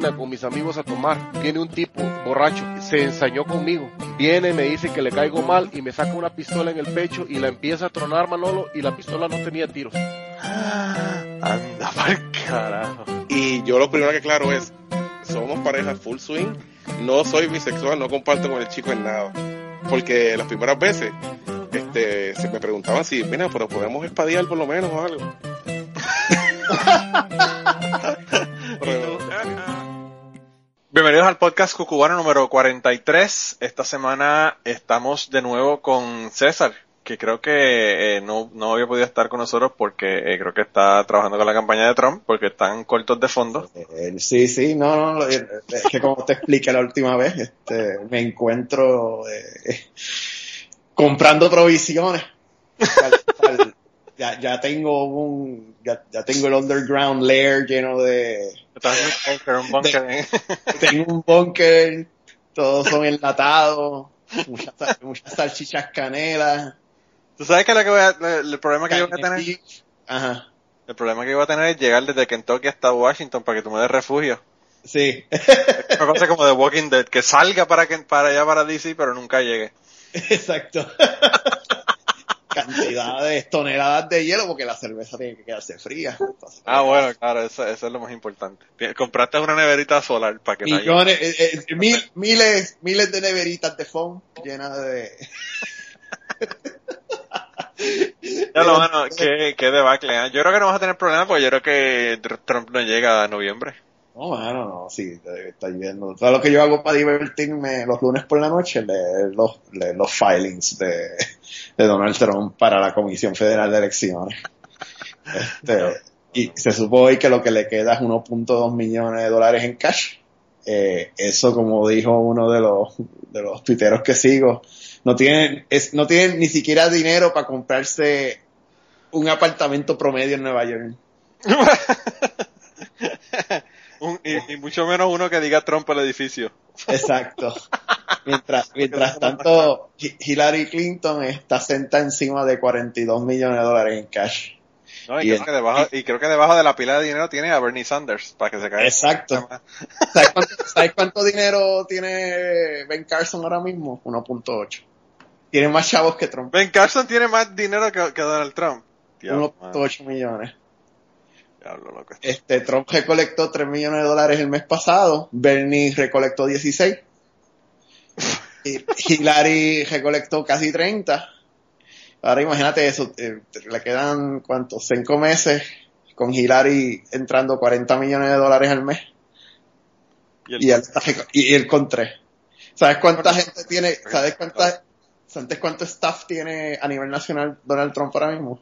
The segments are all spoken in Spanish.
cantina con mis amigos a tomar. Viene un tipo borracho, se ensañó conmigo. Viene, me dice que le caigo mal y me saca una pistola en el pecho y la empieza a tronar Manolo y la pistola no tenía tiros. Anda pa'l carajo. Y yo lo primero que claro es, somos pareja full swing, no soy bisexual, no comparto con el chico en nada. Porque las primeras veces, este, se me preguntaban si, mira, pero podemos espadear por lo menos o algo. Bienvenidos al podcast Cucubano número 43. Esta semana estamos de nuevo con César, que creo que eh, no, no había podido estar con nosotros porque eh, creo que está trabajando con la campaña de Trump, porque están cortos de fondo. Eh, Sí, sí, no, no, es que como te expliqué la última vez, este, me encuentro comprando provisiones. Ya, ya tengo un, ya, ya tengo el underground lair lleno de, Estás en un bunker, un bunker. ¿eh? tengo un bunker, todos son enlatados, muchas, muchas salchichas canelas. ¿Tú sabes que, lo que voy a- el, problema que yo voy a tener? Ajá, El problema que voy a tener es llegar desde Kentucky hasta Washington para que tú me des refugio. sí, Una cosa como de Walking Dead, que salga para que para allá para DC, pero nunca llegue. exacto. Cantidades, toneladas de hielo porque la cerveza tiene que quedarse fría. Entonces, Ah, bueno, claro, eso, eso es lo más importante. Compraste una neverita solar para que no haya- millones, eh, eh, mil- miles, miles de neveritas de foam llenas de. Ya lo bueno, qué, qué debacle. ¿eh? Yo creo que no vas a tener problemas porque yo creo que Tr- Trump no llega a noviembre. No, mano, no, sí, está viendo. Todo lo que yo hago para divertirme los lunes por la noche, leer los, leer los filings de, de Donald Trump para la Comisión Federal de Elecciones. Este, y se supo hoy que lo que le queda es 1.2 millones de dólares en cash. Eh, eso, como dijo uno de los, de los tuiteros que sigo, no tienen, es, no tienen ni siquiera dinero para comprarse un apartamento promedio en Nueva York. Un- y, y mucho menos uno que diga Trump el edificio. Exacto. Mientras, mientras tanto, Hi- Hillary Clinton está sentada encima de 42 millones de dólares en cash. ¿no? Y, Y creo el- que debajo, y creo que debajo de la pila de dinero tiene a Bernie Sanders para que se caiga. Exacto. ¿Sabes cuánto, sabes cuánto dinero tiene Ben Carson ahora mismo? 1.8. Tiene más chavos que Trump. Ben Carson tiene más dinero que, que Donald Trump. Diablo, man, 1.8 millones. Loco. Este, Trump recolectó 3 millones de dólares el mes pasado. Bernie recolectó 16. Y Hillary recolectó casi 30. Ahora imagínate eso, eh, le quedan cuántos, 5 meses con Hillary entrando 40 millones de dólares al mes Y el- y él, y él con 3. ¿Sabes cuánta gente tiene, sabes cuánta, sabes cuánto staff tiene a nivel nacional Donald Trump ahora mismo?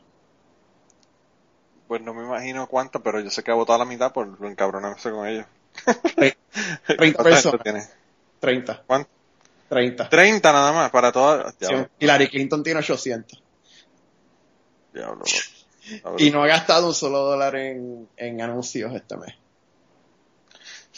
Pues no me imagino cuánto, pero yo sé que ha votado la mitad por lo encabronarse con ellos. Tre- 30 ¿Cuánta gente personas. tiene? 30. ¿Cuánto? 30. 30 nada más para todas. Sí, Hillary Clinton tiene 800. diablo. Y no ha gastado un solo dólar en, en anuncios este mes.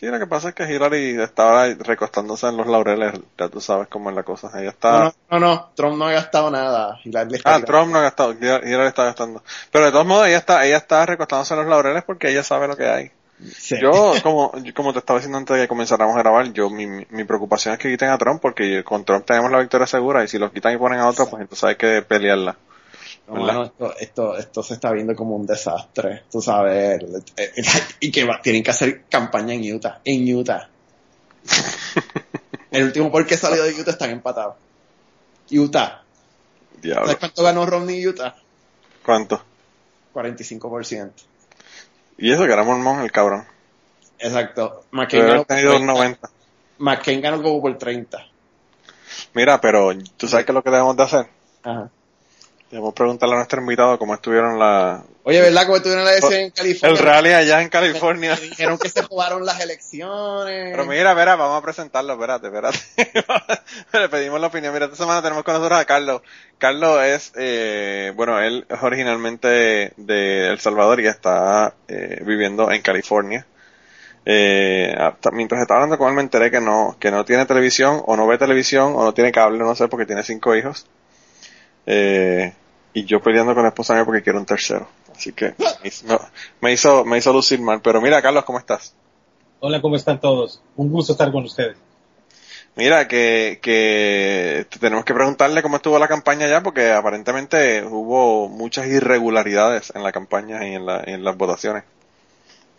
Sí, lo que pasa es que Hillary está ahora recostándose en los laureles, ya tú sabes cómo es la cosa. Ella está... No, no, no, Trump no ha gastado nada. Hillary le está Ah, tirando. Trump no ha gastado, Hillary está gastando. Pero de todos modos, ella está, ella está recostándose en los laureles porque ella sabe lo que hay. Sí. Yo, como, como te estaba diciendo antes de que comenzáramos a grabar, yo, mi, mi preocupación es que quiten a Trump porque con Trump tenemos la victoria segura y si lo quitan y ponen a otro, pues entonces hay que pelearla. Esto, esto, esto se está viendo como un desastre. Tú sabes. el- el- y que va- tienen que hacer campaña en Utah. En Utah. El último por que salió de Utah están empatados. Utah. Diablo. ¿Sabes cuánto ganó Romney Utah? ¿Cuánto? 45%. Y eso que era mormón el cabrón. Exacto. McCain ganó, tenido un por 90. McCain ganó como por 30. Mira, pero tú sabes qué es lo que debemos de hacer. Ajá. Debemos preguntarle a nuestro invitado cómo estuvieron la, Oye, ¿verdad? Como estuvieron la elección en California. el rally allá en California. Me dijeron que se jugaron las elecciones. Pero mira, verá, vamos a presentarlo, espérate, espérate. Le pedimos la opinión. Mira, esta semana tenemos con nosotros a Carlos. Carlos es, eh, bueno, él es originalmente de El Salvador y está eh, viviendo en California. Eh, hasta- mientras estaba hablando con él me enteré que no, que no tiene televisión, o no ve televisión, o no tiene cable, no sé, porque tiene cinco hijos. Eh, y yo peleando con la esposa mía porque quiero un tercero. Así que me hizo, no, me hizo, me hizo lucir mal. Pero mira, Carlos, ¿cómo estás? Hola, ¿cómo están todos? Un gusto estar con ustedes. Mira, que, que tenemos que preguntarle cómo estuvo la campaña ya, porque aparentemente hubo muchas irregularidades en la campaña y en, la, en las votaciones.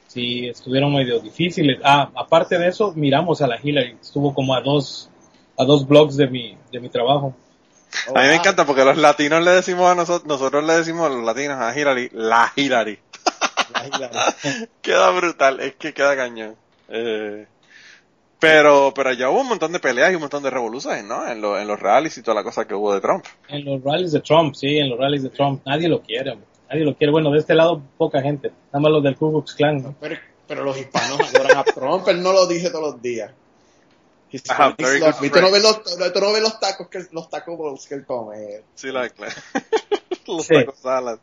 Sí, estuvieron medio difíciles. Ah, aparte de eso, miramos a la Hillary. Estuvo como a dos, a dos blogs de mi, de mi trabajo. A mí me encanta porque los latinos le decimos a nosotros, nosotros le decimos a los latinos a Hillary, la Hillary. La Hillary. queda brutal, es que queda cañón. Eh, pero, pero ya hubo un montón de peleas y un montón de revoluciones, ¿no? En, lo- en los rallies y toda la cosa que hubo de Trump. En los rallies de Trump, sí, en los rallies de Trump. Nadie lo quiere, hombre. nadie lo quiere. Bueno, de este lado, poca gente. Nada más los del Ku Klux Klan. ¿no? Pero, pero los hispanos adoran a Trump, él no lo dice todos los días. Ajá, very good me. Tú no friend. ves los, tú no ves los tacos que los tacos bowls que él come. Sí, la claro. Los Sí. tacos salad.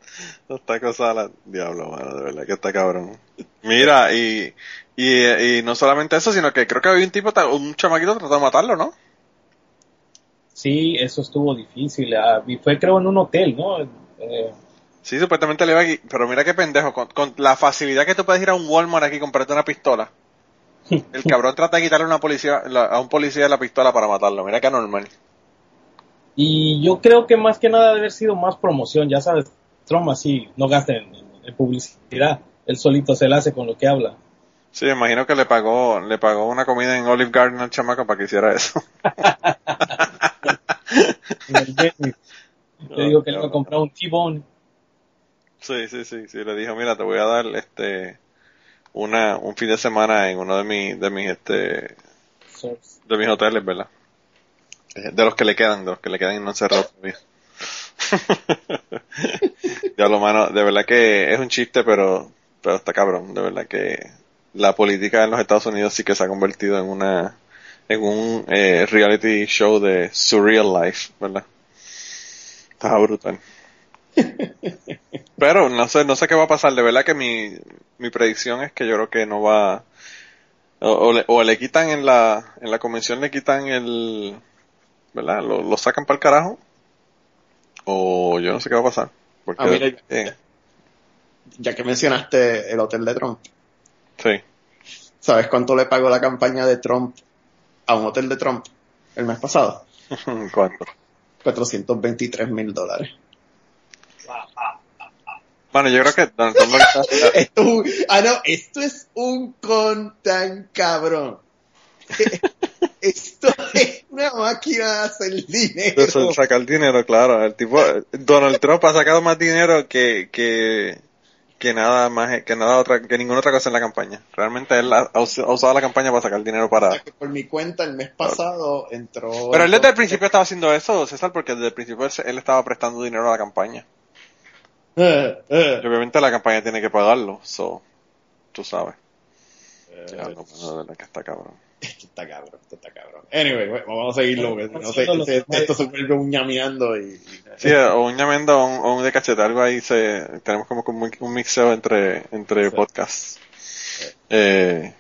Los tacos salad. Diablo, mano, de verdad que está cabrón. Mira, y, y, y no solamente eso, sino que creo que había un tipo, un chamaquito tratando de matarlo, ¿no? Sí, eso estuvo difícil. Ah, y fue creo en un hotel, ¿no? Eh, Sí, supuestamente le iba a... Pero mira qué pendejo, con, con la facilidad que tú puedes ir a un Walmart aquí y comprarte una pistola. El cabrón trata de quitarle una policía, la- a un policía la pistola para matarlo. Mira qué anormal. y yo creo que más que nada debe haber sido más promoción. Ya sabes, Trump así no gasta en, en publicidad. Él solito se la hace con lo que habla. Sí, imagino que le pagó, le pagó una comida en Olive Garden al chamaco para que hiciera eso. Le digo que le iba a comprar un T-Bone. Sí, sí, sí, sí, le dijo, mira, te voy a dar este una un fin de semana en uno de mis de mis este de mis hoteles, ¿verdad? Eh, De los que le quedan, de los que le quedan y no han cerrado todavía. ya lo mano, de verdad que es un chiste, pero pero está cabrón, de verdad que la política en los Estados Unidos sí que se ha convertido en una en un eh, reality show de surreal life, ¿verdad? Está brutal. Pero no sé, no sé qué va a pasar. De verdad que mi, mi predicción es que yo creo que no va, o, o le, o le quitan en la, en la convención le quitan el, ¿verdad? Lo, lo sacan para el carajo. O yo no sé qué va a pasar. Porque, Ah, mira, eh, Ya que mencionaste el hotel de Trump, sí. ¿sabes cuánto le pagó la campaña de Trump a un hotel de Trump el mes pasado? ¿Cuánto? 423 mil dólares. Bueno, yo creo que Donald Trump lo que está- Esto, es un- ah, no, esto es un con tan cabrón. Esto es una máquina de hacer dinero. de sacar dinero, claro. El tipo, Donald Trump ha sacado más dinero que, que, que nada más, que nada otra, que ninguna otra cosa en la campaña. Realmente él ha, ha us- ha usado la campaña para sacar dinero para, por mi cuenta, el mes pasado entró. Pero él desde el principio estaba haciendo eso, César, porque desde el principio él estaba prestando dinero a la campaña. Eh, eh. Y obviamente la campaña tiene que pagarlo, so, tú sabes. Eh, Ya, no, de verdad que está cabrón. Esto está cabrón, esto está cabrón. Anyway, bueno, vamos a seguirlo, porque no sé, que- esto se vuelve un ñameando y... y- Sí, o un llamendo o un, o un de cachete, algo ahí se, tenemos como que un, un mixeo entre, entre Sí. podcasts. Eh,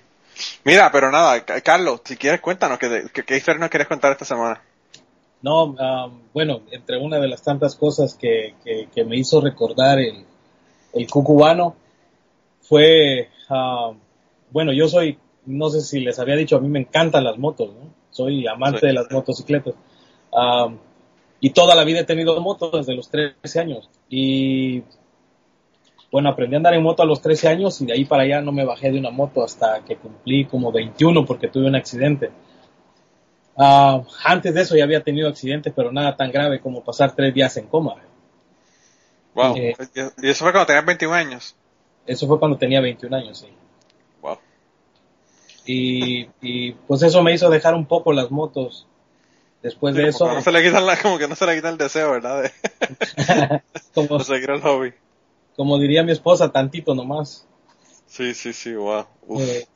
mira, pero nada, Ca- Carlos, si quieres cuéntanos, ¿qué, qué, qué historia nos quieres contar esta semana? No, ah, bueno, entre una de las tantas cosas que, que, que me hizo recordar el, el cucubano fue, bueno, yo soy, no sé si les había dicho, a mí me encantan las motos, ¿no? Soy amante Sí. de las motocicletas. Ah, y toda la vida he tenido motos desde los 13 años. Y bueno, aprendí a andar en moto a los 13 años y de ahí para allá no me bajé de una moto hasta que cumplí como 21 porque tuve un accidente. Ah, antes de eso ya había tenido accidentes, pero nada tan grave como pasar tres días en coma. Wow. Eh. y eso fue cuando tenías 21 años. Eso fue cuando tenía 21 años, sí. Wow. Y, y pues eso me hizo dejar un poco las motos. Después de eso, no se le quitan la, como que no se le quita el deseo, ¿verdad? De, como, de seguir el hobby. como diría mi esposa, tantito nomás. Sí, sí, sí, wow. Uf. Eh,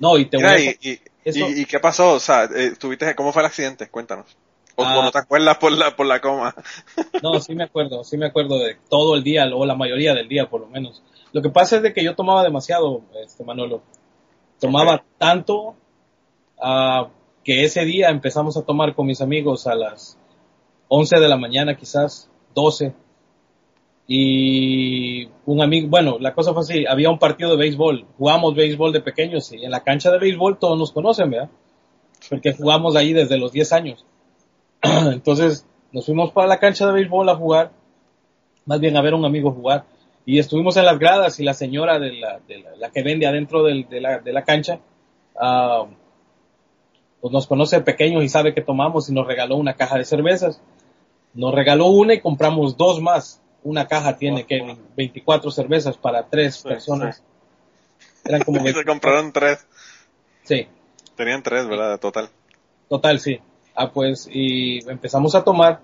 no, y te Mira, voy a- y, y, eso- y- y qué pasó? O sea, eh, ¿tuviste, ¿cómo fue el accidente? Cuéntanos. O, Ah. no te acuerdas por la, por la coma. No, sí me acuerdo, sí me acuerdo de todo el día, o la mayoría del día por lo menos. Lo que pasa es de que yo tomaba demasiado, este Manolo. Tomaba tanto ah, que ese día empezamos a tomar con mis amigos a las 11 de la mañana, quizás 12. Y un amigo, bueno, la cosa fue así, había un partido de béisbol, jugamos béisbol de pequeños y en la cancha de béisbol todos nos conocen, ¿verdad? Porque jugamos ahí desde los 10 años. Entonces nos fuimos para la cancha de béisbol a jugar, más bien a ver a un amigo jugar y estuvimos en las gradas y la señora de la, de la, que vende adentro de, la, de, la, cancha, uh, pues nos conoce pequeños y sabe que tomamos y nos regaló una caja de cervezas. Nos regaló una y compramos dos más. Una caja tiene que 24 cervezas para tres sí, personas. Sí. Eran como Se compraron tres. Sí. Tenían tres, ¿verdad? Total. Total, sí. Ah, pues, y empezamos a tomar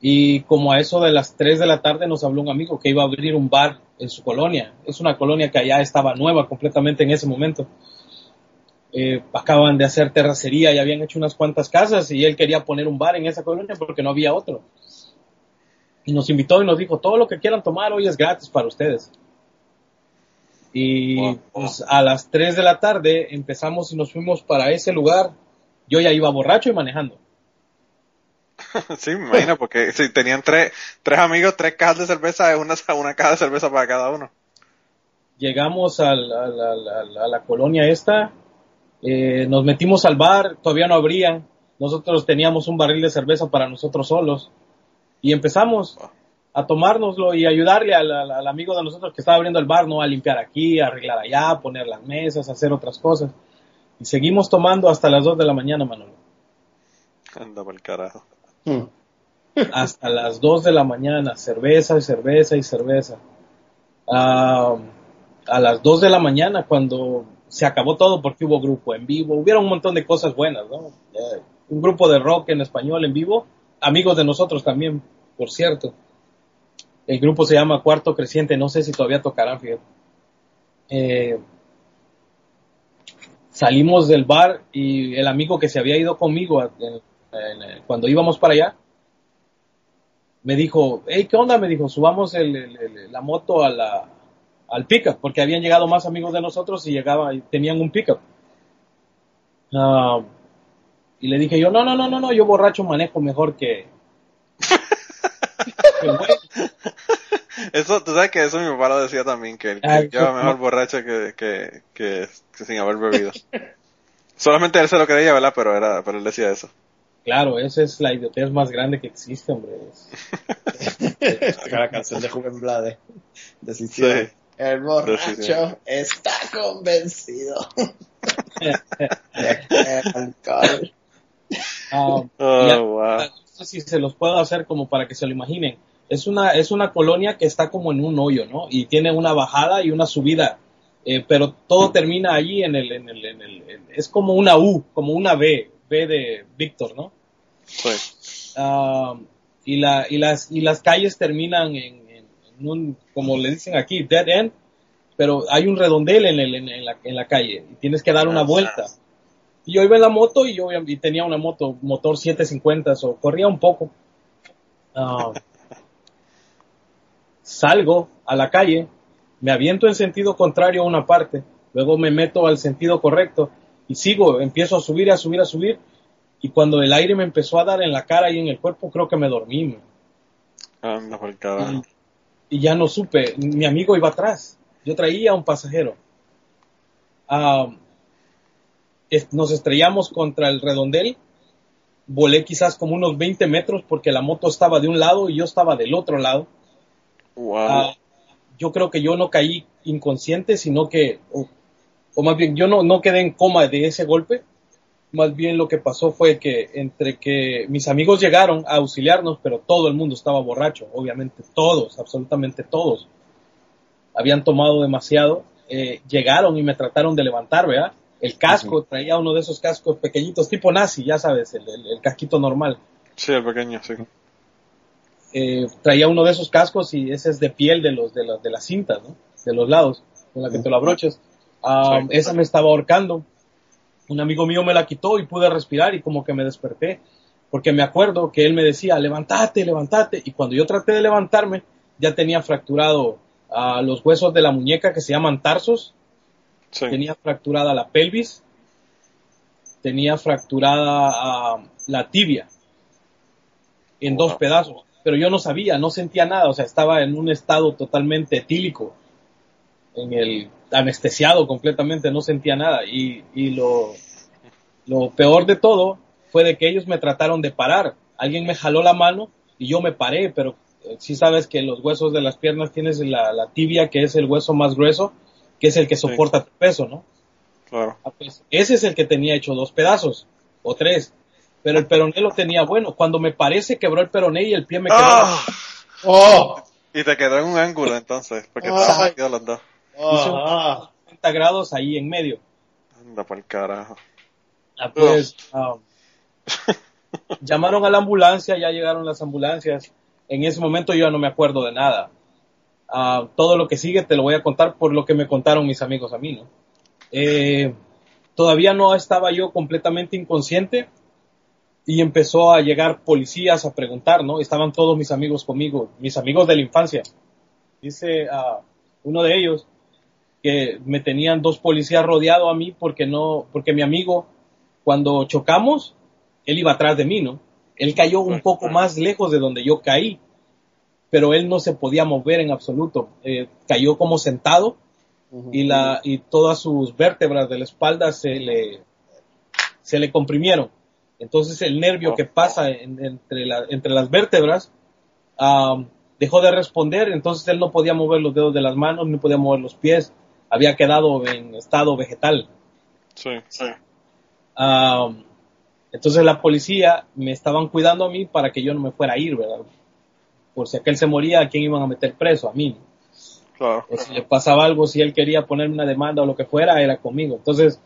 y como a eso de las 3 de la tarde nos habló un amigo que iba a abrir un bar en su colonia. Es una colonia que allá estaba nueva completamente en ese momento. Eh, acaban de hacer terracería y habían hecho unas cuantas casas y él quería poner un bar en esa colonia porque no había otro. Y nos invitó y nos dijo, todo lo que quieran tomar hoy es gratis para ustedes. Y wow. pues, a las 3 de la tarde empezamos y nos fuimos para ese lugar. Yo ya iba borracho y manejando. Sí, me imagino, porque si tenían tres, tres amigos, tres cajas de cerveza, es una, una caja de cerveza para cada uno. Llegamos al, a, la, a, la, colonia esta, eh, nos metimos al bar, todavía no abrían, nosotros teníamos un barril de cerveza para nosotros solos y empezamos a tomárnoslo y ayudarle al, al, al amigo de nosotros que estaba abriendo el bar, ¿no? A limpiar aquí, a arreglar allá, poner las mesas, hacer otras cosas. Y seguimos tomando hasta las dos de la mañana, Manolo. Anda el carajo. Hasta las 2 de la mañana, cerveza y cerveza y cerveza. Uh, a las 2 de la mañana, cuando se acabó todo porque hubo grupo en vivo, hubieron un montón de cosas buenas, ¿no? Uh, un grupo de rock en español en vivo, amigos de nosotros también, por cierto. El grupo se llama Cuarto Creciente, no sé si todavía tocarán, fíjate. Eh, salimos del bar y el amigo que se había ido conmigo en, cuando íbamos para allá, me dijo, hey, ¿qué onda? Me dijo, subamos la moto al pickup, porque habían llegado más amigos de nosotros y tenían un pickup. Uh, y le dije yo, no, no, no, no, no, yo borracho manejo mejor que... que eso, tú sabes que eso mi papá lo decía también, que, que Ay, lleva mejor borracho que, que, que, que sin haber bebido. Solamente él se lo creía, ¿verdad? Pero era, pero él decía eso. Claro, esa es la idiotez más grande que existe, hombre. la canción de Juven Blade. Decisión. Sí. El borracho Decisión. está convencido. alcohol. Um, oh, ya, wow. No sé si se los puedo hacer como para que se lo imaginen. Es una, es una colonia que está como en un hoyo, ¿no? Y tiene una bajada y una subida. Eh, pero todo termina allí en el, en el, en el, en, es como una U, como una B, B de Víctor, ¿no? Uh, y, la, y, las, y las calles terminan en, en, en, un, como le dicen aquí, dead end, pero hay un redondel en, el, en, la, en la calle y tienes que dar una vuelta. Y yo iba en la moto y yo y tenía una moto, motor 750, o corría un poco. Uh, salgo a la calle, me aviento en sentido contrario a una parte, luego me meto al sentido correcto y sigo, empiezo a subir, a subir, a subir y cuando el aire me empezó a dar en la cara y en el cuerpo, creo que me dormí. Anda y, y, ya no supe. Mi amigo iba atrás. Yo traía a un pasajero. Uh, nos estrellamos contra el redondel. Volé quizás como unos 20 metros porque la moto estaba de un lado y yo estaba del otro lado. Wow. Uh, yo creo que yo no caí inconsciente, sino que, o, o más bien, yo no, no quedé en coma de ese golpe más bien lo que pasó fue que entre que mis amigos llegaron a auxiliarnos, pero todo el mundo estaba borracho, obviamente todos, absolutamente todos. Habían tomado demasiado, eh, llegaron y me trataron de levantar, ¿verdad? El casco, uh -huh. traía uno de esos cascos pequeñitos, tipo nazi, ya sabes, el, el, el casquito normal. Sí, el pequeño, sí. Eh, traía uno de esos cascos y ese es de piel de los de, los, de las cintas, ¿no? De los lados, con la que te lo abroches. Um, sí. Esa me estaba ahorcando un amigo mío me la quitó y pude respirar y como que me desperté, porque me acuerdo que él me decía, levántate, levántate, y cuando yo traté de levantarme, ya tenía fracturado uh, los huesos de la muñeca que se llaman tarsos, sí. tenía fracturada la pelvis, tenía fracturada uh, la tibia en wow. dos pedazos, pero yo no sabía, no sentía nada, o sea, estaba en un estado totalmente etílico, en el anestesiado completamente, no sentía nada. Y, y lo, lo peor de todo fue de que ellos me trataron de parar. Alguien me jaló la mano y yo me paré, pero eh, sí sabes que los huesos de las piernas tienes la, la tibia, que es el hueso más grueso, que es el que soporta tu peso, ¿no? Claro. Ah, pues, ese es el que tenía hecho dos pedazos o tres, pero el peroné lo tenía bueno. Cuando me parece quebró el peroné y el pie me quedó ¡Ah! ¡Oh! Y te quedó en un ángulo entonces, porque estaban metidos los dos. Ah, 90 grados ahí en medio. Anda por el carajo. Ah, pues ah, llamaron a la ambulancia, ya llegaron las ambulancias. En ese momento yo ya no me acuerdo de nada. Ah, todo lo que sigue te lo voy a contar por lo que me contaron mis amigos a mí, ¿no? Eh, todavía no estaba yo completamente inconsciente y empezó a llegar policías a preguntar, ¿no? Estaban todos mis amigos conmigo, mis amigos de la infancia. Dice ah, uno de ellos que me tenían dos policías rodeado a mí porque no, porque mi amigo cuando chocamos, él iba atrás de mí, ¿no? Él cayó un poco más lejos de donde yo caí, pero él no se podía mover en absoluto. Eh, cayó como sentado y, la, y todas sus vértebras de la espalda se le, se le comprimieron. Entonces el nervio que pasa en- entre, la- entre las vértebras dejó de responder, entonces él no podía mover los dedos de las manos, no podía mover los pies, había quedado en estado vegetal. Sí, sí. Entonces la policía me estaban cuidando a mí para que yo no me fuera a ir, ¿verdad? Por si aquel se moría, ¿a quién iban a meter preso? A mí. Claro. O si le pasaba algo, si él quería ponerme una demanda o lo que fuera, era conmigo. Entonces,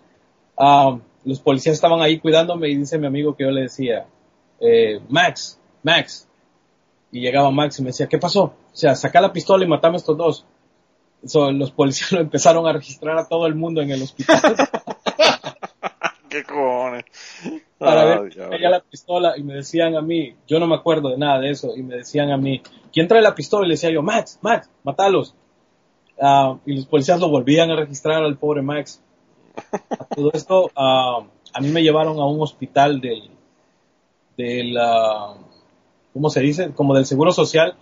am, los policías estaban ahí cuidándome y dice mi amigo que yo le decía, eh, Max, Max. Y llegaba Max y me decía, ¿qué pasó? O sea, saca la pistola y matame a estos dos. So, los policías lo empezaron a registrar a todo el mundo en el hospital. ¿Qué cojones? Para Ah, ver quién traía la pistola y me decían a mí, yo no me acuerdo de nada de eso, y me decían a mí, ¿quién trae la pistola? Y le decía yo, Max, Max, matalos. Ah, y los policías lo volvían a registrar al pobre Max. A todo esto, ah, a mí me llevaron a un hospital del, del ah, ¿cómo se dice? Como del Seguro Social.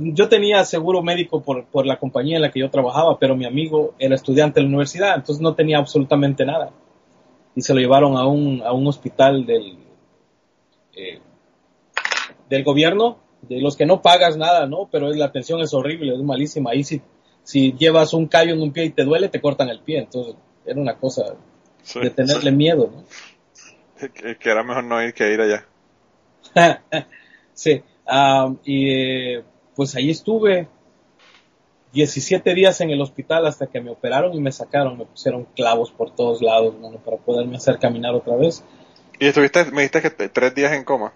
Yo tenía seguro médico por, por la compañía en la que yo trabajaba, pero mi amigo era estudiante de la universidad, entonces no tenía absolutamente nada y se lo llevaron a un, a un hospital del, eh, del gobierno, de los que no pagas nada, ¿no? Pero la atención es horrible, es malísima. Ahí si, si llevas un callo en un pie y te duele, te cortan el pie. Entonces, era una cosa Sí, de tenerle miedo, ¿no? Que, que era mejor no ir que ir allá. sí, ah, y eh, pues ahí estuve 17 días en el hospital hasta que me operaron y me sacaron, me pusieron clavos por todos lados, bueno, para poderme hacer caminar otra vez. Y estuviste, me dijiste que te- tres días en coma.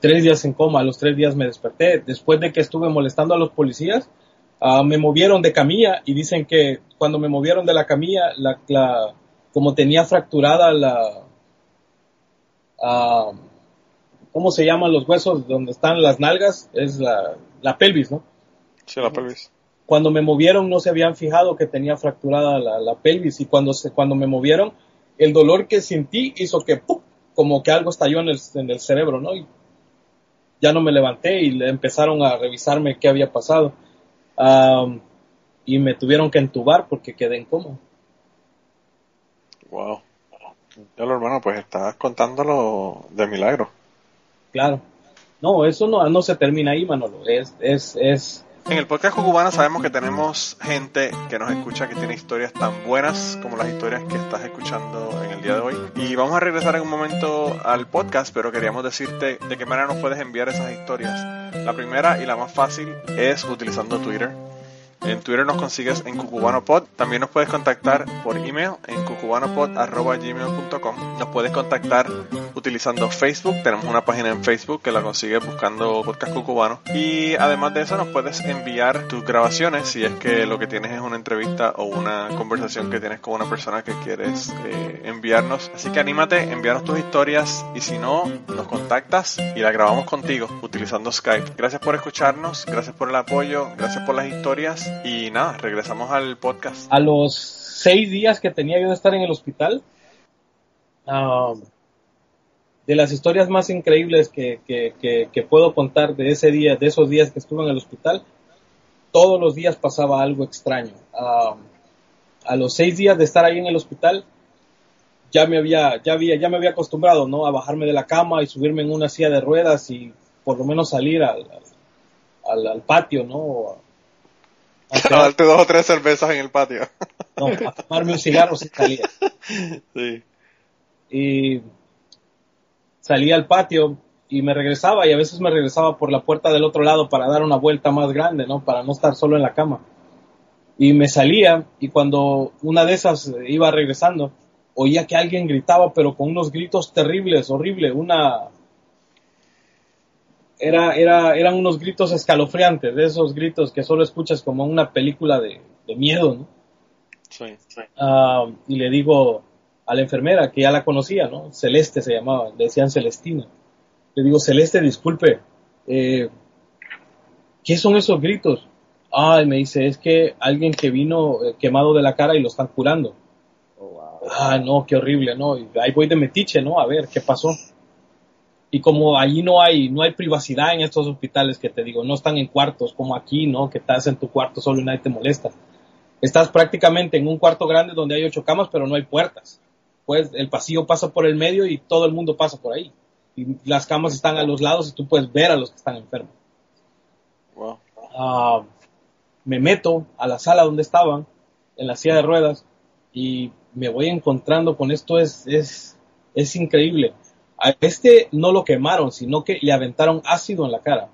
tres días en coma, a los tres días me desperté. Después de que estuve molestando a los policías, ah, me movieron de camilla y dicen que cuando me movieron de la camilla, la, la- como tenía fracturada la, ah, ¿cómo se llaman los huesos donde están las nalgas? Es la, la pelvis, ¿no? Sí, la pelvis. Cuando me movieron no se habían fijado que tenía fracturada la, la pelvis y cuando, se, cuando me movieron, el dolor que sentí hizo que ¡pum! como que algo estalló en el, en el cerebro, ¿no? Y ya no me levanté y le empezaron a revisarme qué había pasado. Am, y me tuvieron que entubar porque quedé en coma. Wow. Ya lo hermano, pues estás contándolo de milagro. Claro. No, eso no, no se termina ahí, Manolo. Es, es, es, En el podcast cubano sabemos que tenemos gente que nos escucha que tiene historias tan buenas como las historias que estás escuchando en el día de hoy. Y vamos a regresar en un momento al podcast, pero queríamos decirte de qué manera nos puedes enviar esas historias. La primera y la más fácil es utilizando Twitter. En Twitter nos consigues en cucubanopod. También nos puedes contactar por email en cucubanopod.gmail.com. Nos puedes contactar utilizando Facebook. Tenemos una página en Facebook que la consigues buscando Podcast Cucubano. Y además de eso nos puedes enviar tus grabaciones si es que lo que tienes es una entrevista o una conversación que tienes con una persona que quieres eh, enviarnos. Así que anímate, envíanos tus historias y si no, nos contactas y la grabamos contigo utilizando Skype. Gracias por escucharnos, gracias por el apoyo, gracias por las historias y nada, regresamos al podcast. a los seis días que tenía yo de estar en el hospital, ah, de las historias más increíbles que, que, que, que puedo contar de ese día, de esos días que estuve en el hospital, todos los días pasaba algo extraño. Ah, a los seis días de estar ahí en el hospital, ya me había, ya había, ya me había acostumbrado, ¿no? A bajarme de la cama y subirme en una silla de ruedas y por lo menos salir al, al, al patio, ¿no? A darte dos o tres cervezas en el patio. No, a tomarme un cigarro si salía. Sí. Y salía al patio y me regresaba y a veces me regresaba por la puerta del otro lado para dar una vuelta más grande, ¿no? Para no estar solo en la cama. Y me salía y cuando una de esas iba regresando, oía que alguien gritaba, pero con unos gritos terribles, horrible, una... Era, era, eran unos gritos escalofriantes, de esos gritos que solo escuchas como una película de, de miedo, ¿no? Sí, sí. Ah, y le digo a la enfermera, que ya la conocía, ¿no? Celeste se llamaba, le decían Celestina. Le digo, Celeste, disculpe, eh, ¿qué son esos gritos? Ah, y me dice, es que alguien que vino eh, quemado de la cara y lo están curando. Oh, wow. Ah, no, qué horrible, ¿no? Y ahí voy de metiche, ¿no? A ver, ¿qué pasó? Y como allí no hay, no hay privacidad en estos hospitales que te digo, no están en cuartos como aquí, ¿no? Que estás en tu cuarto solo y nadie te molesta. Estás prácticamente en un cuarto grande donde hay ocho camas, pero no hay puertas. Pues el pasillo pasa por el medio y todo el mundo pasa por ahí. Y las camas están a los lados y tú puedes ver a los que están enfermos. Wow. Ah, me meto a la sala donde estaban, en la silla de ruedas, y me voy encontrando con esto, es, es, es increíble. A este no lo quemaron, sino que le aventaron ácido en la cara.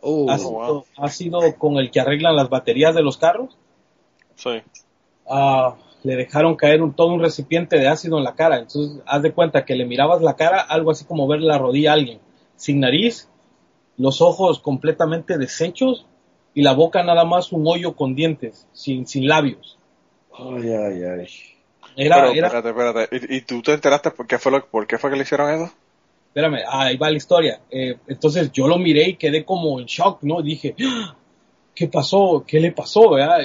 Uh, ácido, wow. ácido con el que arreglan las baterías de los carros. Sí. Ah, le dejaron caer un, todo un recipiente de ácido en la cara. Entonces, haz de cuenta que le mirabas la cara, algo así como ver la rodilla a alguien, sin nariz, los ojos completamente deshechos y la boca nada más un hoyo con dientes, sin, sin labios. Ay, ay, ay. Era, Pero era, espérate, espérate. ¿Y, y tú te enteraste por qué fue lo, por qué fue que le hicieron eso? espérame, ahí va la historia. Eh, entonces yo lo miré y quedé como en shock, ¿no? Dije, "Ah, ¿qué pasó? ¿Qué le pasó? ¿verdad?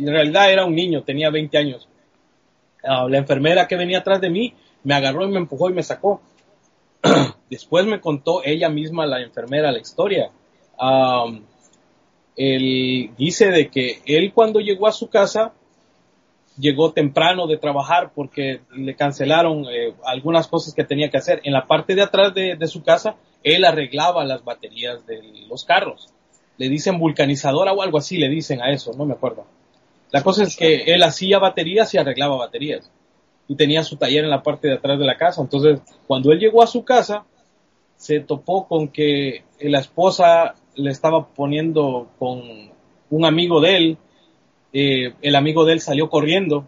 En realidad era un niño, tenía 20 años. Ah, la enfermera que venía atrás de mí me agarró y me empujó y me sacó. Después me contó ella misma, la enfermera, la historia. Am, él dice de que él cuando llegó a su casa llegó temprano de trabajar porque le cancelaron eh, algunas cosas que tenía que hacer. En la parte de atrás de su casa, él arreglaba las baterías de los carros. Le dicen vulcanizadora o algo así, le dicen a eso, no me acuerdo. La cosa es que él hacía baterías y arreglaba baterías. Y tenía su taller en la parte de atrás de la casa. Entonces, cuando él llegó a su casa, se topó con que la esposa le estaba poniendo con un amigo de él. Eh, el amigo de él salió corriendo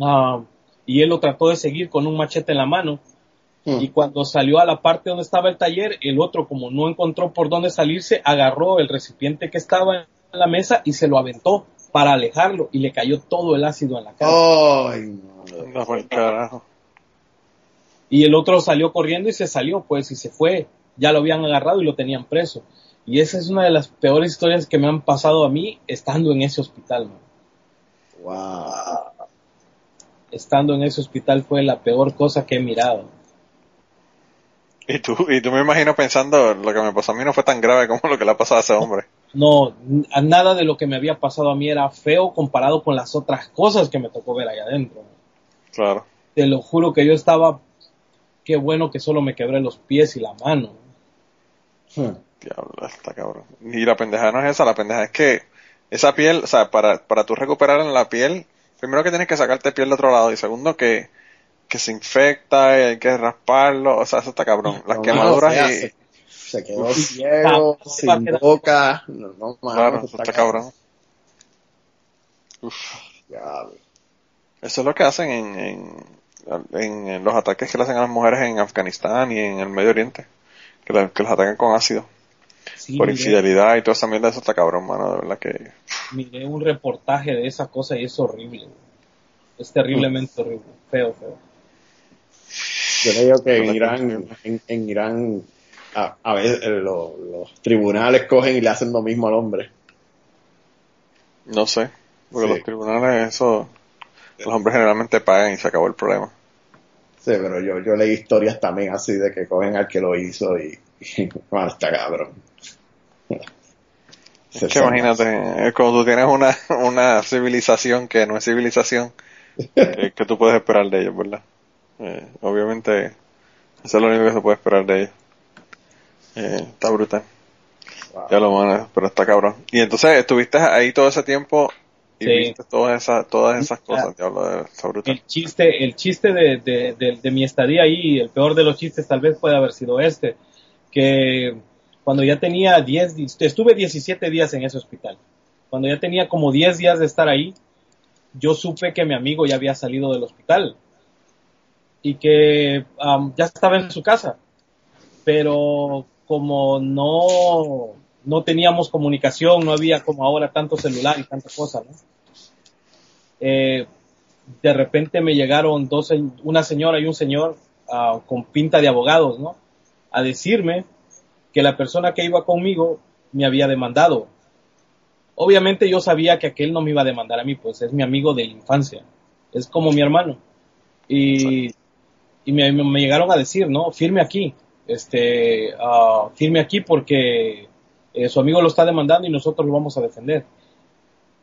ah, y él lo trató de seguir con un machete en la mano. Hmm. Y cuando salió a la parte donde estaba el taller, el otro, como no encontró por dónde salirse, agarró el recipiente que estaba en la mesa y se lo aventó para alejarlo y le cayó todo el ácido en la cara. Ay, no. Por el carajo. Y el otro salió corriendo y se salió, pues, y se fue. Ya lo habían agarrado y lo tenían preso. Y esa es una de las peores historias que me han pasado a mí estando en ese hospital, man. Wow. Estando en ese hospital fue la peor cosa que he mirado. Y tú, y tú me imagino pensando, lo que me pasó a mí no fue tan grave como lo que le ha pasado a ese hombre. No, nada de lo que me había pasado a mí era feo comparado con las otras cosas que me tocó ver allá adentro. Claro. Te lo juro que yo estaba, qué bueno que solo me quebré los pies y la mano. Hmm. Diablo, está cabrón. Y la pendeja no es esa, la pendeja es que esa piel, o sea, para, para tú recuperar en la piel, primero que tienes que sacarte piel de otro lado y segundo que, que se infecta y hay que rasparlo, o sea, eso está cabrón. Las No, quemaduras no, y, se, quedó ciego, Ah, sin boca. No, no, claro, eso eso está cabrón. Uf. Diablo. Eso es lo que hacen en, en, en, en los ataques que le hacen a las mujeres en Afganistán y en el Medio Oriente. Que, la- que las atacan con ácido. Sí, por miré- infidelidad y toda esa mierda, eso está cabrón, mano, de verdad que... miré un reportaje de esa cosa y es horrible. Es terriblemente horrible. Feo, feo. Yo le digo que en Irán, en, en Irán, a, a veces eh, lo- los tribunales cogen y le hacen lo mismo al hombre. No sé, porque Sí. los tribunales, eso, los hombres generalmente pagan y se acabó el problema. Sí, pero yo, yo leí historias también así de que cogen al que lo hizo y, y bueno, está cabrón. Es que imagínate, como tú tienes una, una civilización que no es civilización, que, que tú puedes esperar de ellos, ¿verdad? Eh, obviamente, eso es lo único que se puede esperar de ellos. Eh, está brutal. Ya lo van pero está cabrón. Y entonces estuviste ahí todo ese tiempo y Sí. viste todas esas, todas esas cosas, Ah. diablo, de- está brutal. El chiste, el chiste de, de, de- de mi estadía ahí, el peor de los chistes tal vez puede haber sido este, que cuando ya tenía 10, di- estuve 17 días en ese hospital. Cuando ya tenía como 10 días de estar ahí, yo supe que mi amigo ya había salido del hospital y que ya estaba en su casa. Pero como no, no teníamos comunicación, no había como ahora tanto celular y tanta cosa. Eh, de repente me llegaron dos, una señora y un señor ah, con pinta de abogados, ¿no? A decirme que la persona que iba conmigo me había demandado. Obviamente yo sabía que aquel no me iba a demandar a mí, pues es mi amigo de la infancia, es como mi hermano. Y, me llegaron a decir, ¿no? Firme aquí, este, ah, firme aquí porque eh, su amigo lo está demandando y nosotros lo vamos a defender.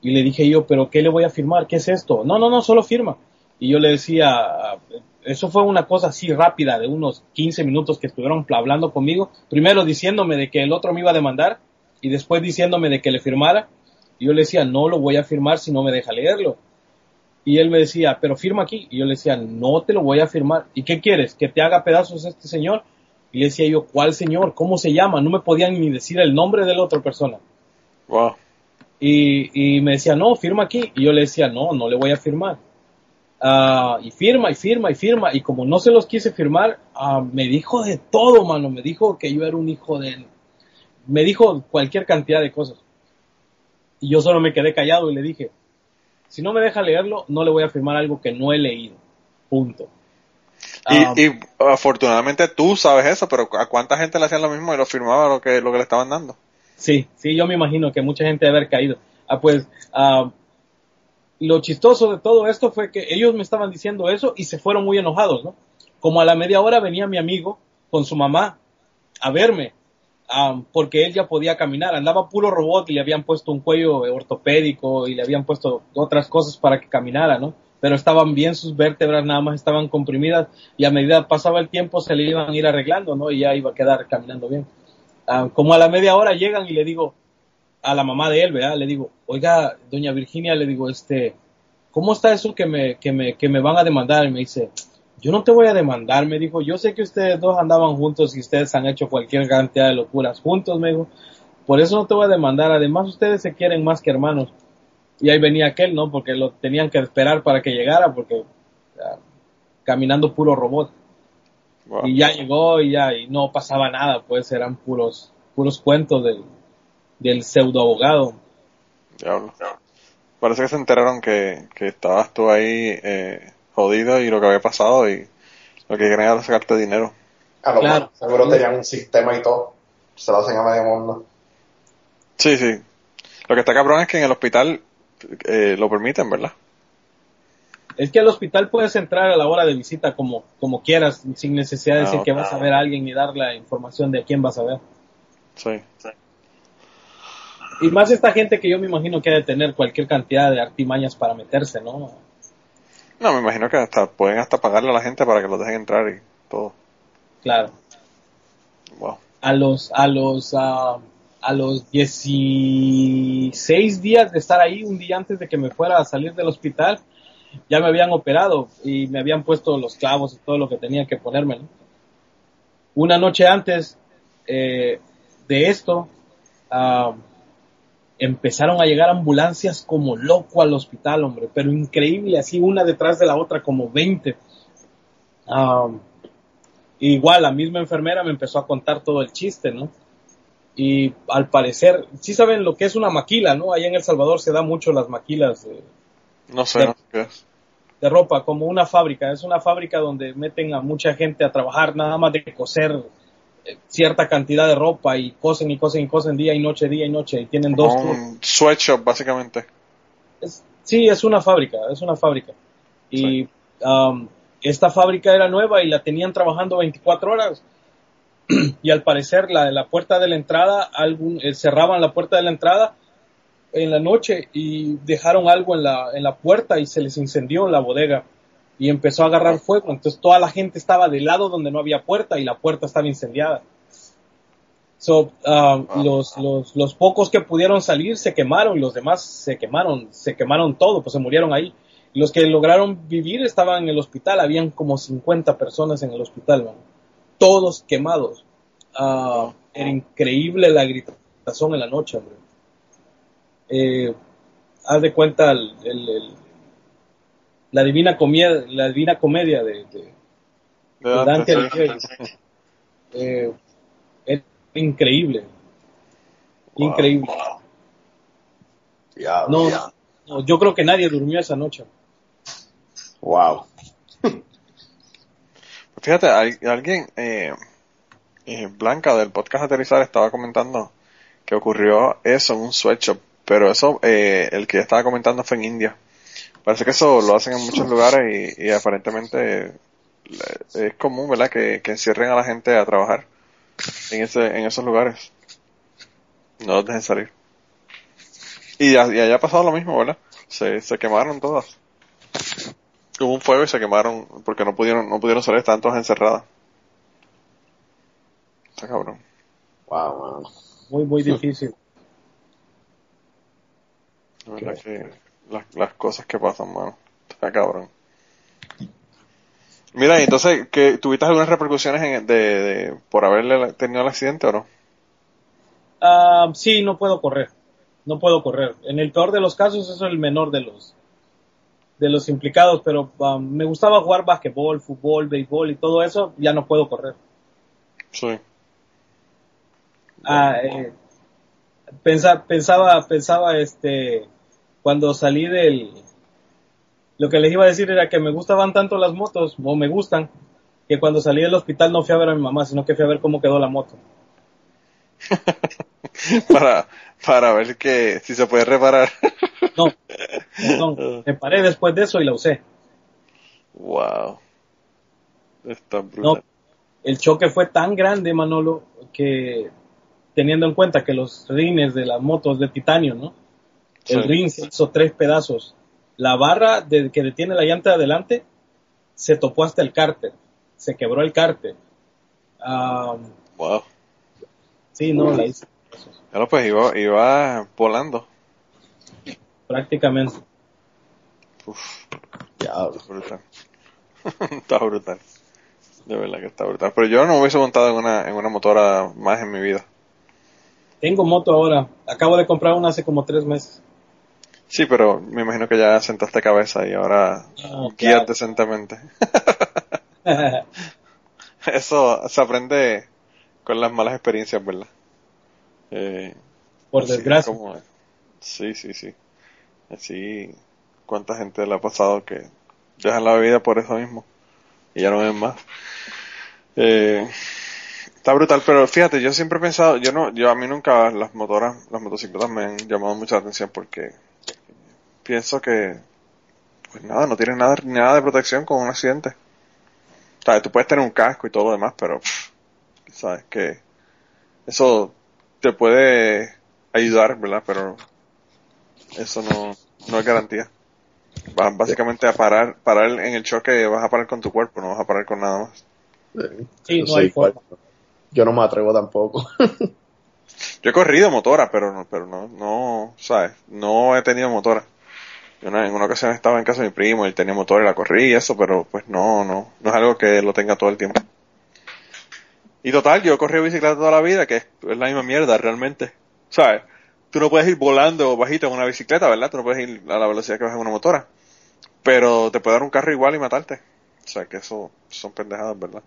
Y le dije yo, pero ¿qué le voy a firmar? ¿Qué es esto? No, no, no, solo firma. Y yo le decía, ah, eso fue una cosa así rápida, de unos 15 minutos que estuvieron hablando conmigo. Primero diciéndome de que el otro me iba a demandar y después diciéndome de que le firmara. Y yo le decía, no lo voy a firmar si no me deja leerlo. Y él me decía, pero firma aquí. Y yo le decía, no te lo voy a firmar. ¿Y qué quieres? ¿Que te haga pedazos este señor? Y le decía yo, ¿cuál señor? ¿Cómo se llama? No me podían ni decir el nombre de la otra persona. Wow. Y, y me decía, no, firma aquí. Y yo le decía, no, no le voy a firmar. Ah, y firma, y firma, y firma. Y como no se los quise firmar, ah, me dijo de todo, mano. Me dijo que yo era un hijo de él. Me dijo cualquier cantidad de cosas. Y yo solo me quedé callado y le dije, si no me deja leerlo, no le voy a firmar algo que no he leído. Punto. Ah, Y, y afortunadamente tú sabes eso, pero ¿a cuánta gente le hacían lo mismo y lo firmaba lo que, lo que le estaban dando? Sí, sí, yo me imagino que mucha gente debe haber caído. Ah, pues, ah, lo chistoso de todo esto fue que ellos me estaban diciendo eso y se fueron muy enojados, ¿no? Como a la media hora venía mi amigo con su mamá a verme, ah, porque él ya podía caminar, andaba puro robot y le habían puesto un cuello ortopédico y le habían puesto otras cosas para que caminara, ¿no? Pero estaban bien sus vértebras, nada más estaban comprimidas y a medida pasaba el tiempo se le iban a ir arreglando, ¿no? Y ya iba a quedar caminando bien. Ah, como a la media hora llegan y le digo a la mamá de él, ¿verdad? Le digo, oiga, doña Virginia, le digo, este, ¿cómo está eso que me, que me, que me van a demandar? Y me dice, yo no te voy a demandar, me dijo, yo sé que ustedes dos andaban juntos y ustedes han hecho cualquier cantidad de locuras juntos, me dijo, por eso no te voy a demandar, además ustedes se quieren más que hermanos. Y ahí venía aquel, ¿no? Porque lo tenían que esperar para que llegara, porque caminando puro robot. Wow. Y ya llegó y ya, y no pasaba nada, pues eran puros, puros cuentos del, del pseudo abogado. Diablo. Parece que se enteraron que, que estabas tú ahí eh, jodido y lo que había pasado y lo que querían era sacarte dinero. A lo Claro. mejor seguro tenían un sistema y todo. Se lo hacen a medio mundo. Sí, sí. Lo que está cabrón es que en el hospital eh, lo permiten, ¿verdad? Es que al hospital puedes entrar a la hora de visita como, como quieras, sin necesidad de Ah, decir que ok. vas a ver a alguien y dar la información de a quién vas a ver. Sí. Y más esta gente que yo me imagino que ha de tener cualquier cantidad de artimañas para meterse, ¿no? No, me imagino que hasta pueden hasta pagarle a la gente para que lo dejen entrar y todo. Claro. Wow. A los, a los, ah, a los 16 días de estar ahí, un día antes de que me fuera a salir del hospital, ya me habían operado y me habían puesto los clavos y todo lo que tenía que ponerme. Una noche antes eh, de esto, ah, empezaron a llegar ambulancias como loco al hospital, hombre, pero increíble, así una detrás de la otra, como 20. Ah, igual la misma enfermera me empezó a contar todo el chiste, ¿no? Y al parecer, sí saben lo que es una maquila, ¿no? Allá en El Salvador se da mucho las maquilas de, No sé, Ya. no sé qué es. de ropa, como una fábrica. Es una fábrica donde meten a mucha gente a trabajar nada más de coser eh, cierta cantidad de ropa y cosen y cosen y cosen día y noche, día y noche. Y tienen dos Como un sweatshop, básicamente. Es- sí, es una fábrica, es una fábrica. Y um, esta fábrica era nueva y la tenían trabajando 24 horas. y al parecer la, la puerta de la entrada, algún, eh, cerraban la puerta de la entrada en la noche y dejaron algo en la, en la puerta y se les incendió la bodega y empezó a agarrar fuego. Entonces toda la gente estaba del lado donde no había puerta y la puerta estaba incendiada. So, um, los, los, los pocos que pudieron salir se quemaron y los demás se quemaron, se quemaron todo, pues se murieron ahí. Los que lograron vivir estaban en el hospital, habían como 50 personas en el hospital, man. Todos quemados. Ah, era increíble la gritación en la noche, hombre. Eh, haz de cuenta el, el- el- la divina comedia, la divina comedia de, de- de Dante Alighieri. Eh, es increíble. Increíble. No, no, yo creo que nadie durmió esa noche. Wow. Fíjate, al- alguien, eh, eh, Blanca del podcast Aterrizar estaba comentando que ocurrió eso en un sweatshop, pero eso, eh, el que estaba comentando fue en India. Parece que eso lo hacen en muchos lugares y, y aparentemente le- es común, ¿verdad? Que, que encierren a la gente a trabajar en ese, en esos lugares. No los dejen salir. Y, y allá ha pasado lo mismo, ¿verdad? Se, se quemaron todas. Hubo un fuego y se quemaron porque no pudieron, no pudieron salir, estaban todas encerradas. Está cabrón. Wow, mano. Muy, muy difícil. De verdad que las, las cosas que pasan, mano. Está cabrón. Mira, y entonces, ¿qué, ¿tuviste algunas repercusiones en- de, de- por haberle tenido el accidente o no? Ah, sí, no puedo correr. No puedo correr. En el peor de los casos, eso es el menor de los de los implicados, pero ah, me gustaba jugar basquetbol, fútbol, béisbol y todo eso, ya no puedo correr. Sí. Ah, eh, pensa- pensaba, pensaba, este, cuando salí del, lo que les iba a decir era que me gustaban tanto las motos, o me gustan, que cuando salí del hospital no fui a ver a mi mamá, sino que fui a ver cómo quedó la moto. para, para ver que si se puede reparar. No, perdón, me paré después de eso y la usé. wow. Está No, brutal. el choque fue tan grande, Manolo, que teniendo en cuenta que los rines de las motos de titanio, ¿no? El Sí. rin se hizo tres pedazos. La barra de, que detiene la llanta de adelante se topó hasta el cárter. Se quebró el cárter. Ah, Wow. sí, no, la hice Claro, pues iba, iba volando. Prácticamente. Uf, Diablo. brutal. está brutal. De verdad que está brutal. Pero yo no me hubiese montado en una, en una motora más en mi vida. Tengo moto ahora. Acabo de comprar una hace como tres meses. Sí, pero me imagino que ya sentaste cabeza y ahora Ah, guías claro. decentemente. Eso se aprende con las malas experiencias, ¿verdad? Eh, Por desgracia. como sí, sí, sí. Así, cuánta gente le ha pasado que dejan la vida por eso mismo y ya no ven más. Eh, está brutal, pero fíjate, yo siempre he pensado, yo no, yo a mí nunca las motoras, las motocicletas me han llamado mucha la atención porque pienso que, pues nada, no tienen nada, nada de protección con un accidente. O sea, tú puedes tener un casco y todo lo demás, pero, sabes que eso te puede ayudar, ¿verdad? Pero eso no, no es garantía. Vas básicamente a parar, parar en el choque, vas a parar con tu cuerpo, no vas a parar con nada más. Sí, Yo no hay igual. forma. Yo no me atrevo tampoco. Yo he corrido motora, pero no, pero no, no, sabes, no he tenido motora. Yo una- en una ocasión estaba en casa de mi primo, él tenía motora y la corrí y eso, pero pues no, no, no es algo que lo tenga todo el tiempo. Y total, yo he corrido bicicleta toda la vida, que es la misma mierda realmente. ¿Sabes? Tú no puedes ir volando bajito en una bicicleta, ¿verdad? Tú no puedes ir a la velocidad que vas en una motora. Pero te puede dar un carro igual y matarte. O sea, que eso son pendejadas, ¿verdad?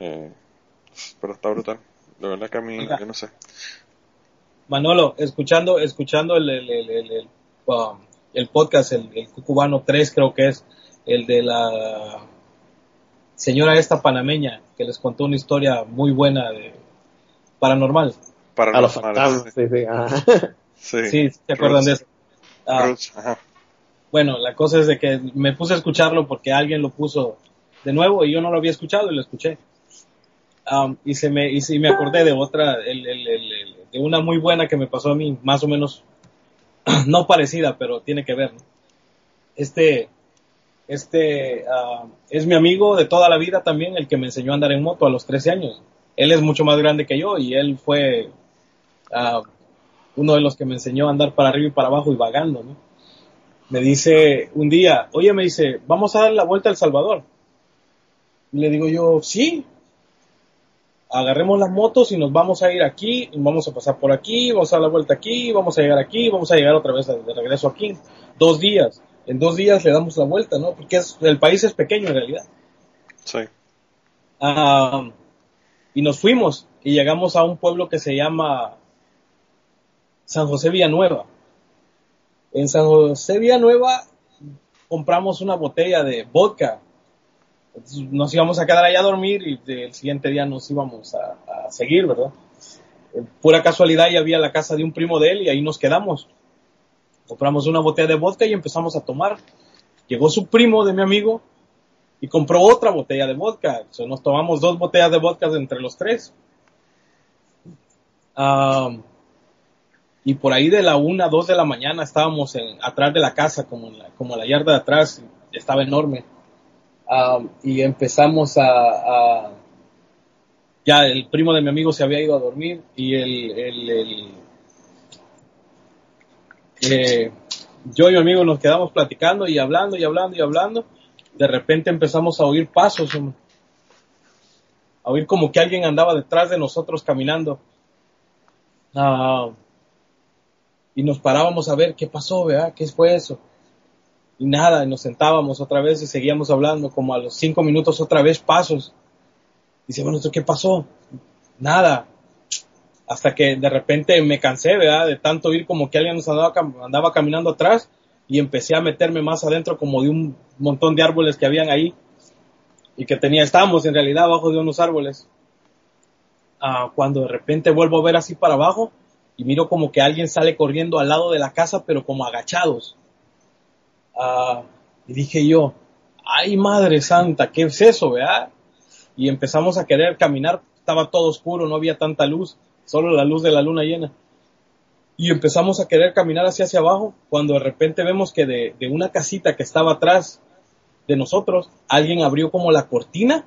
Eh, pero está brutal. De verdad que a mí, yo no sé. Manolo, escuchando, escuchando el, el, el, el, el, um, podcast, el, el Cucubano 3 creo que es, el de la señora esta panameña que les contó una historia muy buena de paranormal. Para A los fantasmas, sí, sí. ajá. Sí, Sí, ¿se acuerdan de eso? Ah, Roots, ajá. bueno, la cosa es de que me puse a escucharlo porque alguien lo puso de nuevo y yo no lo había escuchado y lo escuché. Um, y se me, y, sí me acordé de otra, el, el, el, de una muy buena que me pasó a mí, más o menos, no parecida, pero tiene que ver. ¿no? Este, este, uh, es mi amigo de toda la vida también, el que me enseñó a andar en moto a los 13 años. Él es mucho más grande que yo y él fue uh, uno de los que me enseñó a andar para arriba y para abajo y vagando, ¿no? Me dice un día, oye, me dice, vamos a dar la vuelta a El Salvador. Y le digo yo, sí, agarremos las motos y nos vamos a ir aquí, vamos a pasar por aquí, vamos a dar la vuelta aquí, vamos a llegar aquí, vamos a llegar otra vez de regreso aquí. Dos días. En dos días le damos la vuelta, ¿no? Porque es, el país es pequeño en realidad. Sí. Ah, y nos fuimos y llegamos a un pueblo que se llama San José Villanueva. En San José Villanueva compramos una botella de vodka. Nos íbamos a quedar allá a dormir y el siguiente día nos íbamos a, a seguir, ¿verdad? Pura casualidad ya había la casa de un primo de él y ahí nos quedamos. Compramos una botella de vodka y empezamos a tomar. Llegó su primo de mi amigo y compró otra botella de vodka. Nos tomamos dos botellas de vodka entre los tres. Um, y por ahí de la una, dos de la mañana estábamos en, atrás de la casa, como en la, como la yarda de atrás, estaba enorme. Um, y empezamos a, a, ya el primo de mi amigo se había ido a dormir y el, el, el eh, yo y mi amigo nos quedamos platicando y hablando y hablando y hablando. De repente empezamos a oír pasos, a oír como que alguien andaba detrás de nosotros caminando. Uh, y nos parábamos a ver qué pasó, ¿verdad? ¿Qué fue eso? Y nada, nos sentábamos otra vez y seguíamos hablando, como a los cinco minutos otra vez pasos. Dice, bueno, ¿esto qué pasó? Nada. Hasta que de repente me cansé, ¿verdad? De tanto oír como que alguien nos andaba, andaba caminando atrás y empecé a meterme más adentro como de un montón de árboles que habían ahí y que tenía, estábamos en realidad abajo de unos árboles. Ah, cuando de repente vuelvo a ver así para abajo, y miro como que alguien sale corriendo al lado de la casa, pero como agachados. Uh, y dije yo, ay madre santa, ¿qué es eso, verdad? Y empezamos a querer caminar, estaba todo oscuro, no había tanta luz, solo la luz de la luna llena. Y empezamos a querer caminar hacia hacia abajo, cuando de repente vemos que de, de una casita que estaba atrás de nosotros, alguien abrió como la cortina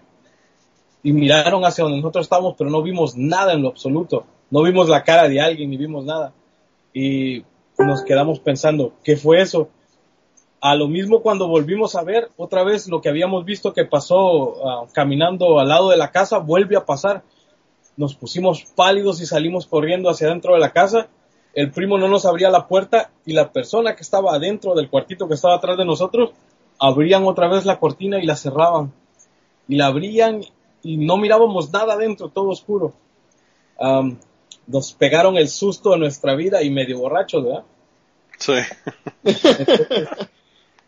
y miraron hacia donde nosotros estábamos, pero no vimos nada en lo absoluto no vimos la cara de alguien ni vimos nada. Y nos quedamos pensando, ¿qué fue eso? A lo mismo cuando volvimos a ver otra vez lo que habíamos visto que pasó uh, caminando al lado de la casa, vuelve a pasar. Nos pusimos pálidos y salimos corriendo hacia adentro de la casa. El primo no nos abría la puerta y la persona que estaba adentro del cuartito que estaba atrás de nosotros abrían otra vez la cortina y la cerraban. Y la abrían y no mirábamos nada adentro, todo oscuro. Nos pegaron el susto de nuestra vida y medio borrachos, ¿verdad? Sí.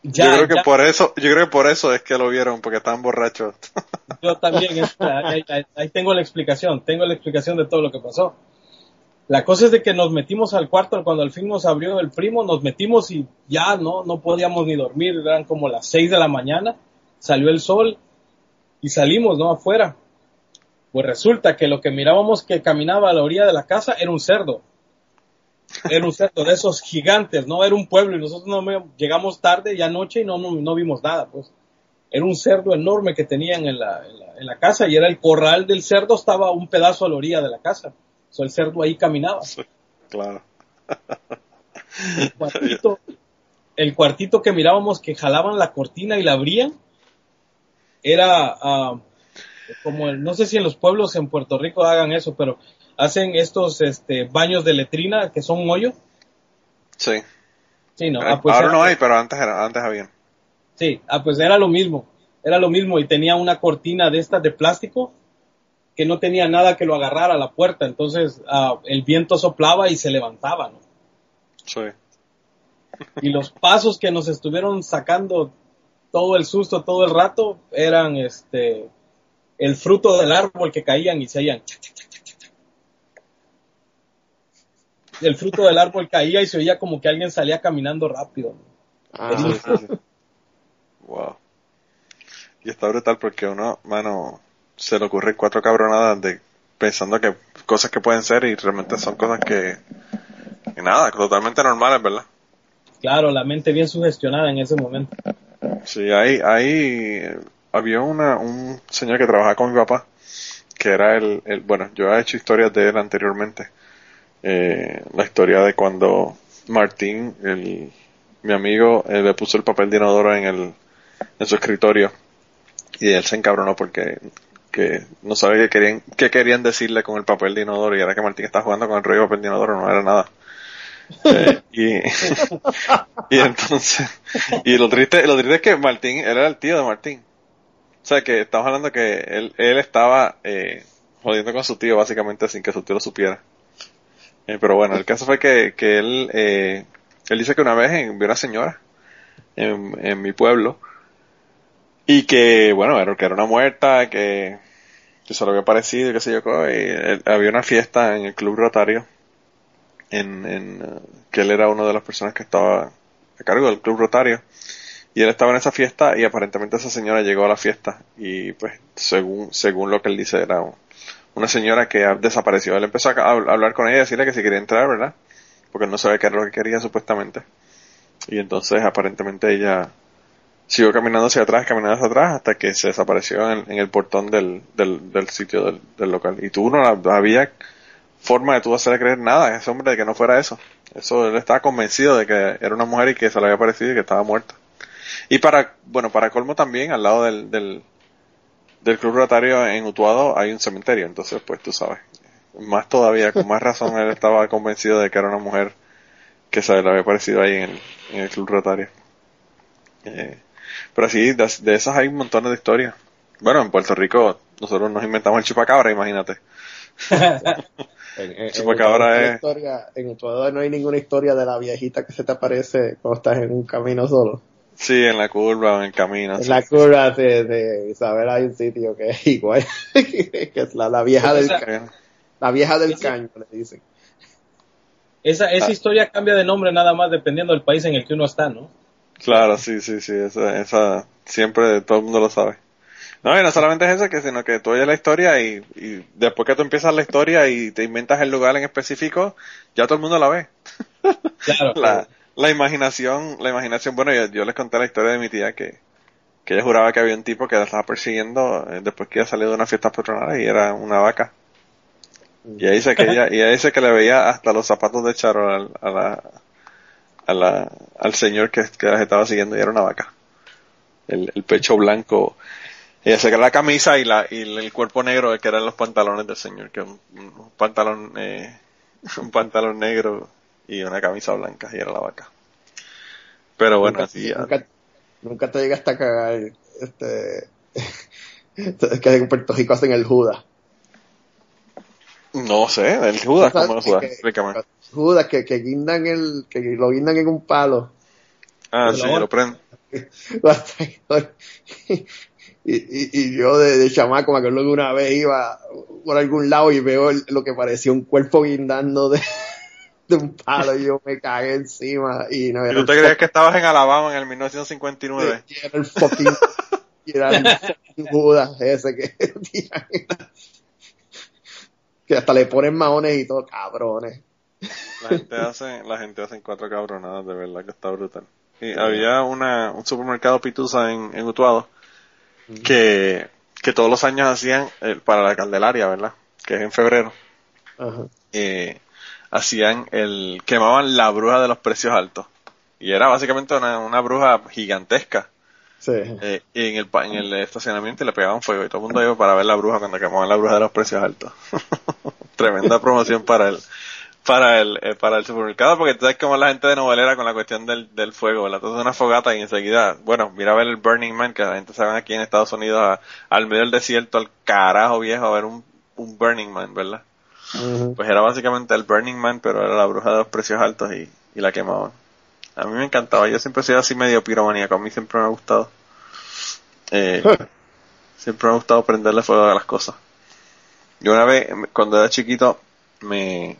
ya, yo creo que ya. por eso, yo creo que por eso es que lo vieron, porque estaban borrachos. yo también, ahí, ahí, ahí, tengo la explicación, tengo la explicación de todo lo que pasó. La cosa es de que nos metimos al cuarto cuando al fin nos abrió el primo, nos metimos y ya no, no podíamos ni dormir, eran como las seis de la mañana, salió el sol y salimos, ¿no? Afuera pues resulta que lo que mirábamos que caminaba a la orilla de la casa era un cerdo. Era un cerdo de esos gigantes, no era un pueblo y nosotros no llegamos tarde ya noche y no, no, no, vimos nada, pues. Era un cerdo enorme que tenían en la, en la, en, la, casa y era el corral del cerdo, estaba un pedazo a la orilla de la casa. So, el cerdo ahí caminaba. Claro. El cuartito, el cuartito que mirábamos que jalaban la cortina y la abrían era uh, como el, no sé si en los pueblos en Puerto Rico hagan eso, pero hacen estos este, baños de letrina que son un hoyo. Sí. Sí, no. Ah, pues Ahora era, no hay, pero antes era, antes había. Sí, ah, pues era lo mismo. Era lo mismo y tenía una cortina de estas de plástico que no tenía nada que lo agarrara a la puerta, entonces uh, el viento soplaba y se levantaba, ¿no? Sí. Y los pasos que nos estuvieron sacando todo el susto todo el rato eran este el fruto del árbol que caían y se oían. El fruto del árbol caía y se oía como que alguien salía caminando rápido. Ah, Sí, sí, sí. Wow. Y está brutal porque uno, mano, se le ocurre cuatro cabronadas de pensando que cosas que pueden ser y realmente son cosas que, que nada, totalmente normales, ¿verdad? Claro, la mente bien sugestionada en ese momento. Sí, ahí, ahí eh, había una, un señor que trabajaba con mi papá, que era el, el bueno, yo he hecho historias de él anteriormente. Eh, la historia de cuando Martín, el, mi amigo, eh, le puso el papel de inodoro en el, en su escritorio y él se encabronó porque que no sabía qué querían, qué querían decirle con el papel de inodoro y era que Martín estaba jugando con el rollo de papel de inodoro, no era nada. Eh, y, y entonces, y lo triste, lo triste es que Martín, era el tío de Martín. O sea que estamos hablando que él, él estaba eh, jodiendo con su tío básicamente sin que su tío lo supiera. Eh, pero bueno, el caso fue que, que él, eh, él dice que una vez en- vio una señora en, en mi pueblo y que, bueno, era, que era una muerta, que, que se lo había parecido, qué sé yo, y había una fiesta en el Club Rotario, en, en, que él era una de las personas que estaba a cargo del Club Rotario, y él estaba en esa fiesta y aparentemente esa señora llegó a la fiesta y pues según, según lo que él dice era un- una señora que desapareció. Él empezó a, hablar con ella y decirle que si quería entrar, ¿verdad? Porque él no sabía qué era lo que quería supuestamente. Y entonces aparentemente ella siguió caminando hacia atrás, caminando hacia atrás, hasta que se desapareció en, el portón del, del, del sitio del, local. Y tú no había forma de tú hacerle creer nada a ese hombre de que no fuera eso. Eso, él estaba convencido de que era una mujer y que se le había parecido y que estaba muerta. Y para, bueno, para colmo también, al lado del, del, del Club Rotario en Utuado hay un cementerio, entonces pues tú sabes, más todavía, con más razón él estaba convencido de que era una mujer que se le había parecido ahí en el, en el Club Rotario. Eh, pero así, de, de esas hay un montón de historias. Bueno, en Puerto Rico nosotros nos inventamos el chupacabra, imagínate. En, en, Chupacabra en es- historia, en Utuado no hay ninguna historia de la viejita que se te aparece cuando estás en un camino solo. Sí, en la curva o en el camino. En sí. la curva de, de Isabel hay un sitio que es igual, que es la, la vieja del Esa- ca- la vieja del esa- caño, le dicen. Esa, Ah. esa historia cambia de nombre nada más dependiendo del país en el que uno está, ¿no? Claro, sí, sí, sí, esa, esa siempre todo el mundo lo sabe. No, y no solamente es eso, que sino que tú oyes la historia y, y después que tú empiezas la historia y te inventas el lugar en específico, ya todo el mundo la ve. Claro. La, la imaginación, la imaginación, bueno, yo, les conté la historia de mi tía que, que ella juraba que había un tipo que la estaba persiguiendo eh, después que ella salido de una fiesta patronal y era una vaca. Y ella dice que ella, ella dice que le veía hasta los zapatos de Charo al, a la, al señor que, que las estaba siguiendo y era una vaca. El, el pecho blanco. Ella se la camisa y la, y el cuerpo negro que eran los pantalones del señor, que un, un pantalón, eh, un pantalón negro y una camisa blanca y era la vaca. Pero bueno, nunca, así ya. nunca, nunca te llegaste a cagar, este, es que en Puerto Rico hacen el Judas. No sé, el Judas. ¿cómo es Judas? Explícame. Judas que, que guindan el, que lo guindan en un palo. Ah, sí, la lo prendo. Y, y, y yo de, de chamaco me acuerdo que una vez iba por algún lado y veo el- lo que parecía un cuerpo guindando de, de un palo y yo me cagué encima y no ¿Y tú el, te creías que estabas en Alabama en el 1959? fucking- y era el fucking y era el fucking Judas ese que que hasta le ponen maones y todo cabrones La gente hace, la gente hace cuatro cabronadas, de verdad que está brutal. Y había una, un supermercado Pitusa en, en Utuado que, que todos los años hacían, eh, para la Candelaria, ¿verdad? Que es en febrero, Ajá. eh, hacían el, quemaban la bruja de los precios altos. Y era básicamente una, una bruja gigantesca. sí Eh, y en el, pa- en el estacionamiento le pegaban fuego y todo el mundo iba para ver la bruja cuando quemaban la bruja de los precios altos. Tremenda promoción para el, para el, eh, para el supermercado porque tú sabes como la gente de novelera con la cuestión del, del fuego, ¿verdad? Entonces una fogata y enseguida, bueno, mira a ver el Burning Man que la gente se va aquí en Estados Unidos a- al medio del desierto, al carajo viejo a ver un, un Burning Man, ¿verdad? Pues era básicamente el Burning Man, pero era la bruja de los precios altos y, y la quemaban. A mí me encantaba, yo siempre he sido así medio piromaníaco, a mí siempre me ha gustado. Eh, siempre me ha gustado prenderle fuego a las cosas. Yo una vez, cuando era chiquito, me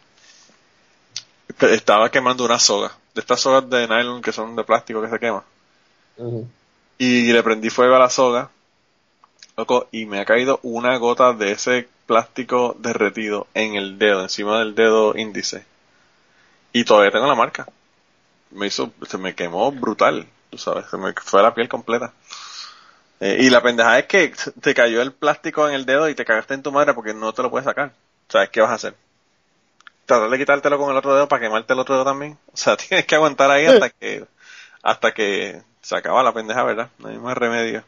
estaba quemando una soga. de estas sogas de nylon que son de plástico que se quema. Y le prendí fuego a la soga, loco, y me ha caído una gota de ese plástico derretido en el dedo, encima del dedo índice. Y todavía tengo la marca. Me hizo, se me quemó brutal, tú sabes, se me fue la piel completa. Eh, y la pendeja es que te cayó el plástico en el dedo y te cagaste en tu madre porque no te lo puedes sacar. ¿Sabes qué vas a hacer? Tratar de quitártelo con el otro dedo para quemarte el otro dedo también. O sea, tienes que aguantar ahí hasta que, hasta que se acaba la pendeja, ¿verdad? No hay más remedio.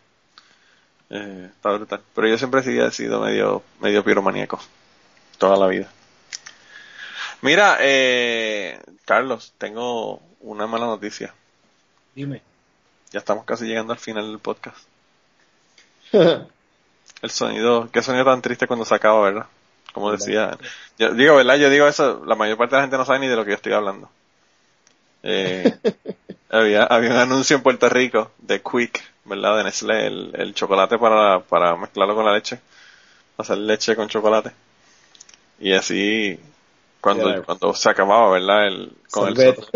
Eh, está brutal. Pero yo siempre sí he sido medio, medio piromaníaco. Toda la vida. Mira, eh, Carlos, tengo una mala noticia. Dime. Ya estamos casi llegando al final del podcast. El sonido, qué sonido tan triste cuando se acaba, ¿verdad? Como decía. Yo digo, ¿verdad? Yo digo eso, la mayor parte de la gente no sabe ni de lo que yo estoy hablando. Eh, había, había un anuncio en Puerto Rico de Quick, ¿verdad? De Nestlé, el, el chocolate para, para mezclarlo con la leche. Hacer leche con chocolate. Y así, cuando, cuando se acababa, ¿verdad? El, con el Sorbeto.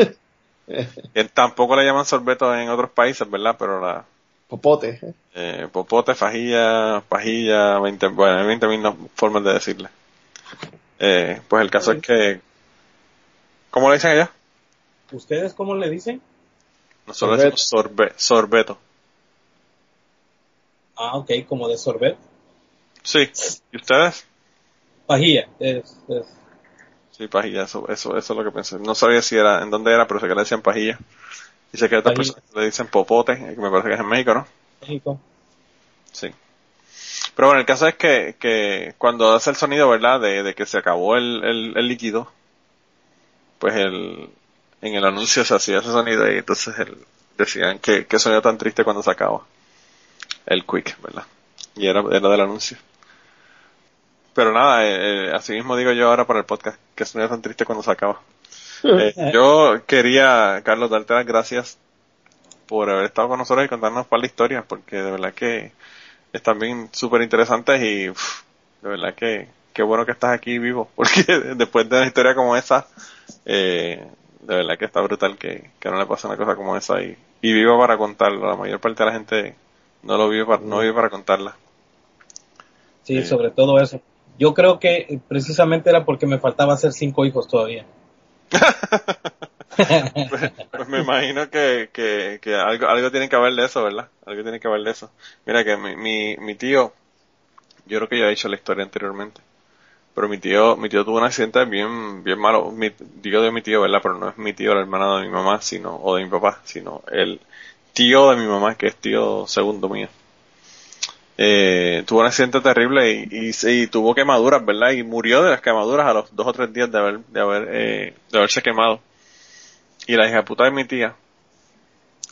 tampoco le llaman sorbeto en otros países, ¿verdad? Pero la, Popote. ¿eh? eh, popote, fajilla, pajilla, 20, bueno, hay 20 mil formas de decirle. Eh, pues el caso es que, ¿cómo le dicen allá? ¿Ustedes cómo le dicen? Nosotros decimos sorbe, sorbeto. Ah, ok, como de sorbet. Sí. ¿Y ustedes? Pajilla. Es, es- Sí, pajilla, eso, eso, eso es lo que pensé. No sabía si era, en dónde era, pero sé que le decían pajilla. Y sé que a otras personas le dicen popote, que me parece que es en México, ¿no? México. Sí. Pero bueno, el caso es que, que cuando hace el sonido, ¿verdad? De, de que se acabó el, el, el líquido, pues el, en el anuncio se hacía ese sonido y entonces el, decían que, que sonido tan triste cuando se acaba. El quick, ¿verdad? Y era, era del anuncio. Pero nada, eh, eh, así mismo digo yo ahora para el podcast, que sonido tan triste cuando se acaba. Eh, yo quería, Carlos, darte las gracias por haber estado con nosotros y contarnos un par de historias, porque de verdad que están bien súper interesantes y de verdad que qué bueno que estás aquí vivo, porque después de una historia como esa, eh, de verdad que está brutal que, que no le pase una cosa como esa y, y vivo para contarlo. La mayor parte de la gente no lo vive para, no vive para contarla. Sí, Sí. sobre todo eso. Yo creo que eh, precisamente era porque me faltaba hacer cinco hijos todavía. Pues, pues me imagino que, que, que algo, algo tiene que haber de eso, ¿verdad? Algo tiene que haber de eso. Mira que mi, mi, mi tío, yo creo que ya he dicho la historia anteriormente, pero mi tío, mi tío tuvo un accidente bien, bien malo. Mi, digo de mi tío, ¿verdad? Pero no es mi tío, el hermano de mi mamá, sino, o de mi papá, sino el tío de mi mamá, que es tío segundo mío. Eh, tuvo un accidente terrible y, y, tuvo quemaduras, ¿verdad? Y murió de las quemaduras a los dos o tres días de haber, de haber, eh, de haberse quemado. Y la hija puta de mi tía,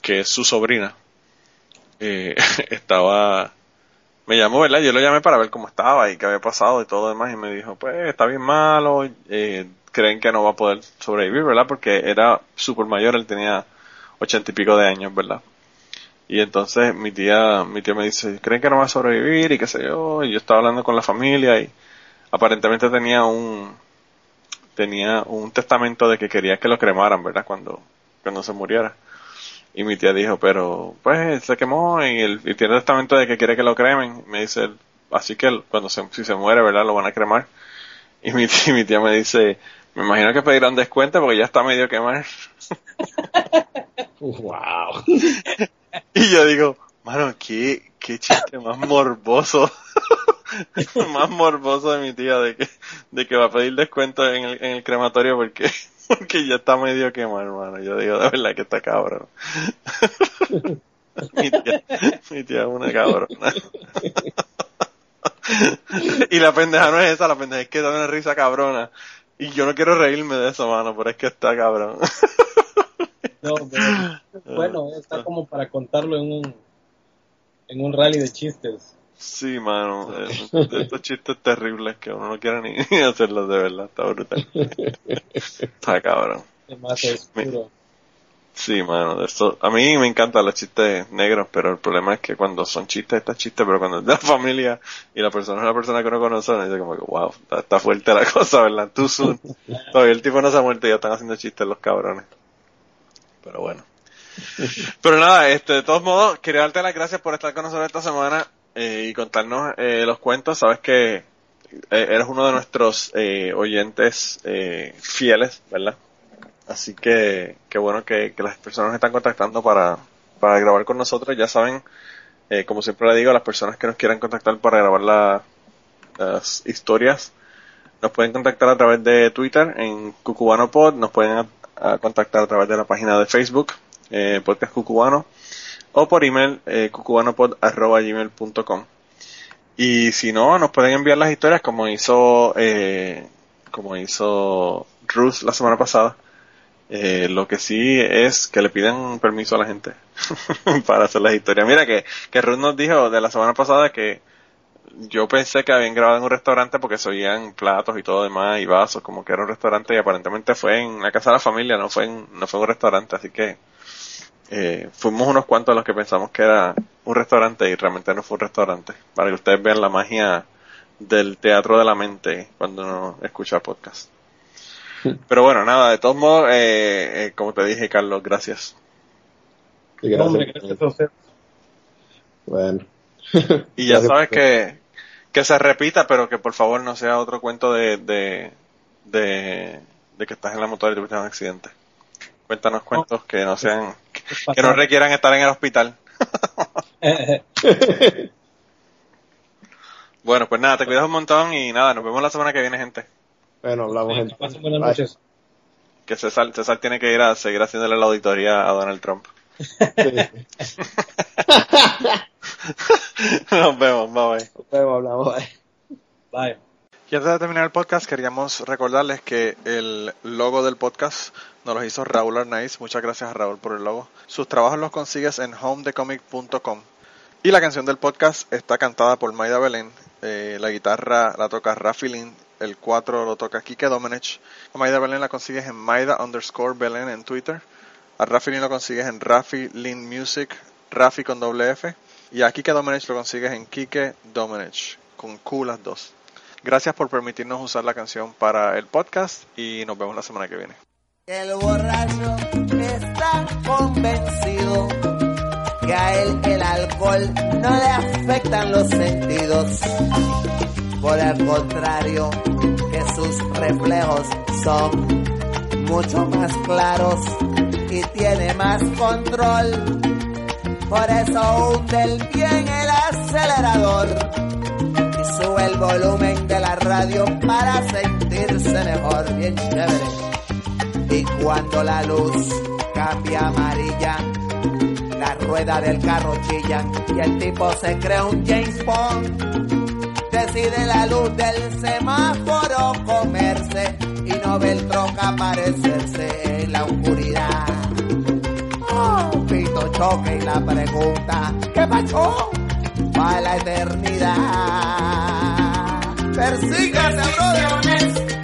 que es su sobrina, eh, estaba, me llamó, ¿verdad? Yo lo llamé para ver cómo estaba y qué había pasado y todo demás y me dijo, pues está bien malo, eh, creen que no va a poder sobrevivir, ¿verdad? Porque era súper mayor, él tenía ochenta y pico de años, ¿verdad? Y entonces mi tía, mi tía me dice, ¿creen que no va a sobrevivir? Y qué sé yo, y yo estaba hablando con la familia y aparentemente tenía un, tenía un testamento de que quería que lo cremaran, ¿verdad? Cuando, cuando se muriera. Y mi tía dijo, pero pues se quemó y, el, y tiene testamento de que quiere que lo cremen. Me dice, así que cuando se, si se muere, ¿verdad? Lo van a cremar. Y mi tía, mi tía me dice, me imagino que pedirán descuento porque ya está medio quemar. Wow. Y yo digo, mano, qué, qué chiste más morboso. más morboso de mi tía de que, de que va a pedir descuento en el, en el crematorio porque, porque ya está medio quemado, hermano. Yo digo, de verdad que está cabrón. mi, tía, mi tía es una cabrona. y la pendeja no es esa, la pendeja es que da una risa cabrona. Y yo no quiero reírme de eso, mano, pero es que está cabrón. No, pero, bueno, está como para contarlo en un, en un rally de chistes. Sí, mano, estos chistes terribles que uno no quiere ni, ni hacerlos de verdad, está brutal. Está cabrón. Es puro. Sí, mano, esto, a mí me encantan los chistes negros, pero el problema es que cuando son chistes, está chiste, pero cuando es de la familia y la persona es una persona que uno conoce, uno dice como que, wow, está, está fuerte la cosa, ¿verdad? Too soon. Todavía el tipo no se ha muerto y ya están haciendo chistes los cabrones. Pero bueno. Pero nada, este, de todos modos, quería darte las gracias por estar con nosotros esta semana eh, y contarnos eh, los cuentos. Sabes que eh, eres uno de nuestros eh, oyentes eh, fieles, ¿verdad? Así que, qué bueno que, que las personas nos están contactando para, para grabar con nosotros. Ya saben, eh, como siempre le digo, las personas que nos quieran contactar para grabar la- las historias, nos pueden contactar a través de Twitter en CucubanoPod, nos pueden a- contactar a través de la página de Facebook, eh, Podcast Cucubano, o por email, eh, cucubanopod.gmail.com. Y si no, nos pueden enviar las historias como hizo, eh, como hizo Ruth la semana pasada. Eh, lo que sí es que le piden permiso a la gente para hacer las historias. Mira que, que Ruth nos dijo de la semana pasada que yo pensé que habían grabado en un restaurante porque se oían platos y todo demás y vasos, como que era un restaurante y aparentemente fue en la casa de la familia, no fue en, no fue en un restaurante, así que eh, fuimos unos cuantos los que pensamos que era un restaurante y realmente no fue un restaurante, para que ustedes vean la magia del teatro de la mente cuando uno escucha podcast. Pero bueno, nada, de todos modos, eh, eh, como te dije, Carlos, gracias. Y No, gracias. hombre, gracias a usted. Bueno. Y ya Gracias sabes que, que se repita, pero que por favor no sea otro cuento de, de, de, de que estás en la motora y tuviste un accidente. Cuéntanos cuentos que no sean, que no requieran estar en el hospital. Bueno, pues nada, te cuidas un montón y nada, nos vemos la semana que viene, gente. Bueno, hablamos pasen buenas noches. Que César, César tiene que ir a seguir haciéndole la auditoría a Donald Trump. Nos vemos, bye bye. Nos vemos, hablamos. bye. Bye. Y antes de terminar el podcast, queríamos recordarles que el logo del podcast nos lo hizo Raúl Arnaiz. Muchas gracias a Raúl por el logo. Sus trabajos los consigues en homedecomic.com. Y la canción del podcast está cantada por Maida Belén. Eh, la guitarra la toca Rafi Lin. El 4 lo toca Kike Domenech. A Maida Belén la consigues en Maida underscore Belén en Twitter. A Rafi Lin lo consigues en Rafi Lin Music, Rafi con doble F. Y a Kike Domenech lo consigues en Kike Domenech, con Q las dos. Gracias por permitirnos usar la canción para el podcast y nos vemos la semana que viene. El borracho está convencido que a él el alcohol no le afectan los sentidos. Por el contrario, que sus reflejos son mucho más claros y tiene más control. Por eso hunde el bien el acelerador y sube el volumen de la radio para sentirse mejor, bien chévere. Y cuando la luz cambia amarilla, la rueda del carro chilla y el tipo se cree un James Bond. Decide la luz del semáforo comerse y no ve el troca aparecerse en la oscuridad. Oh, pito choque y la pregunta, ¿qué pasó? Para la eternidad. Persígase, brother.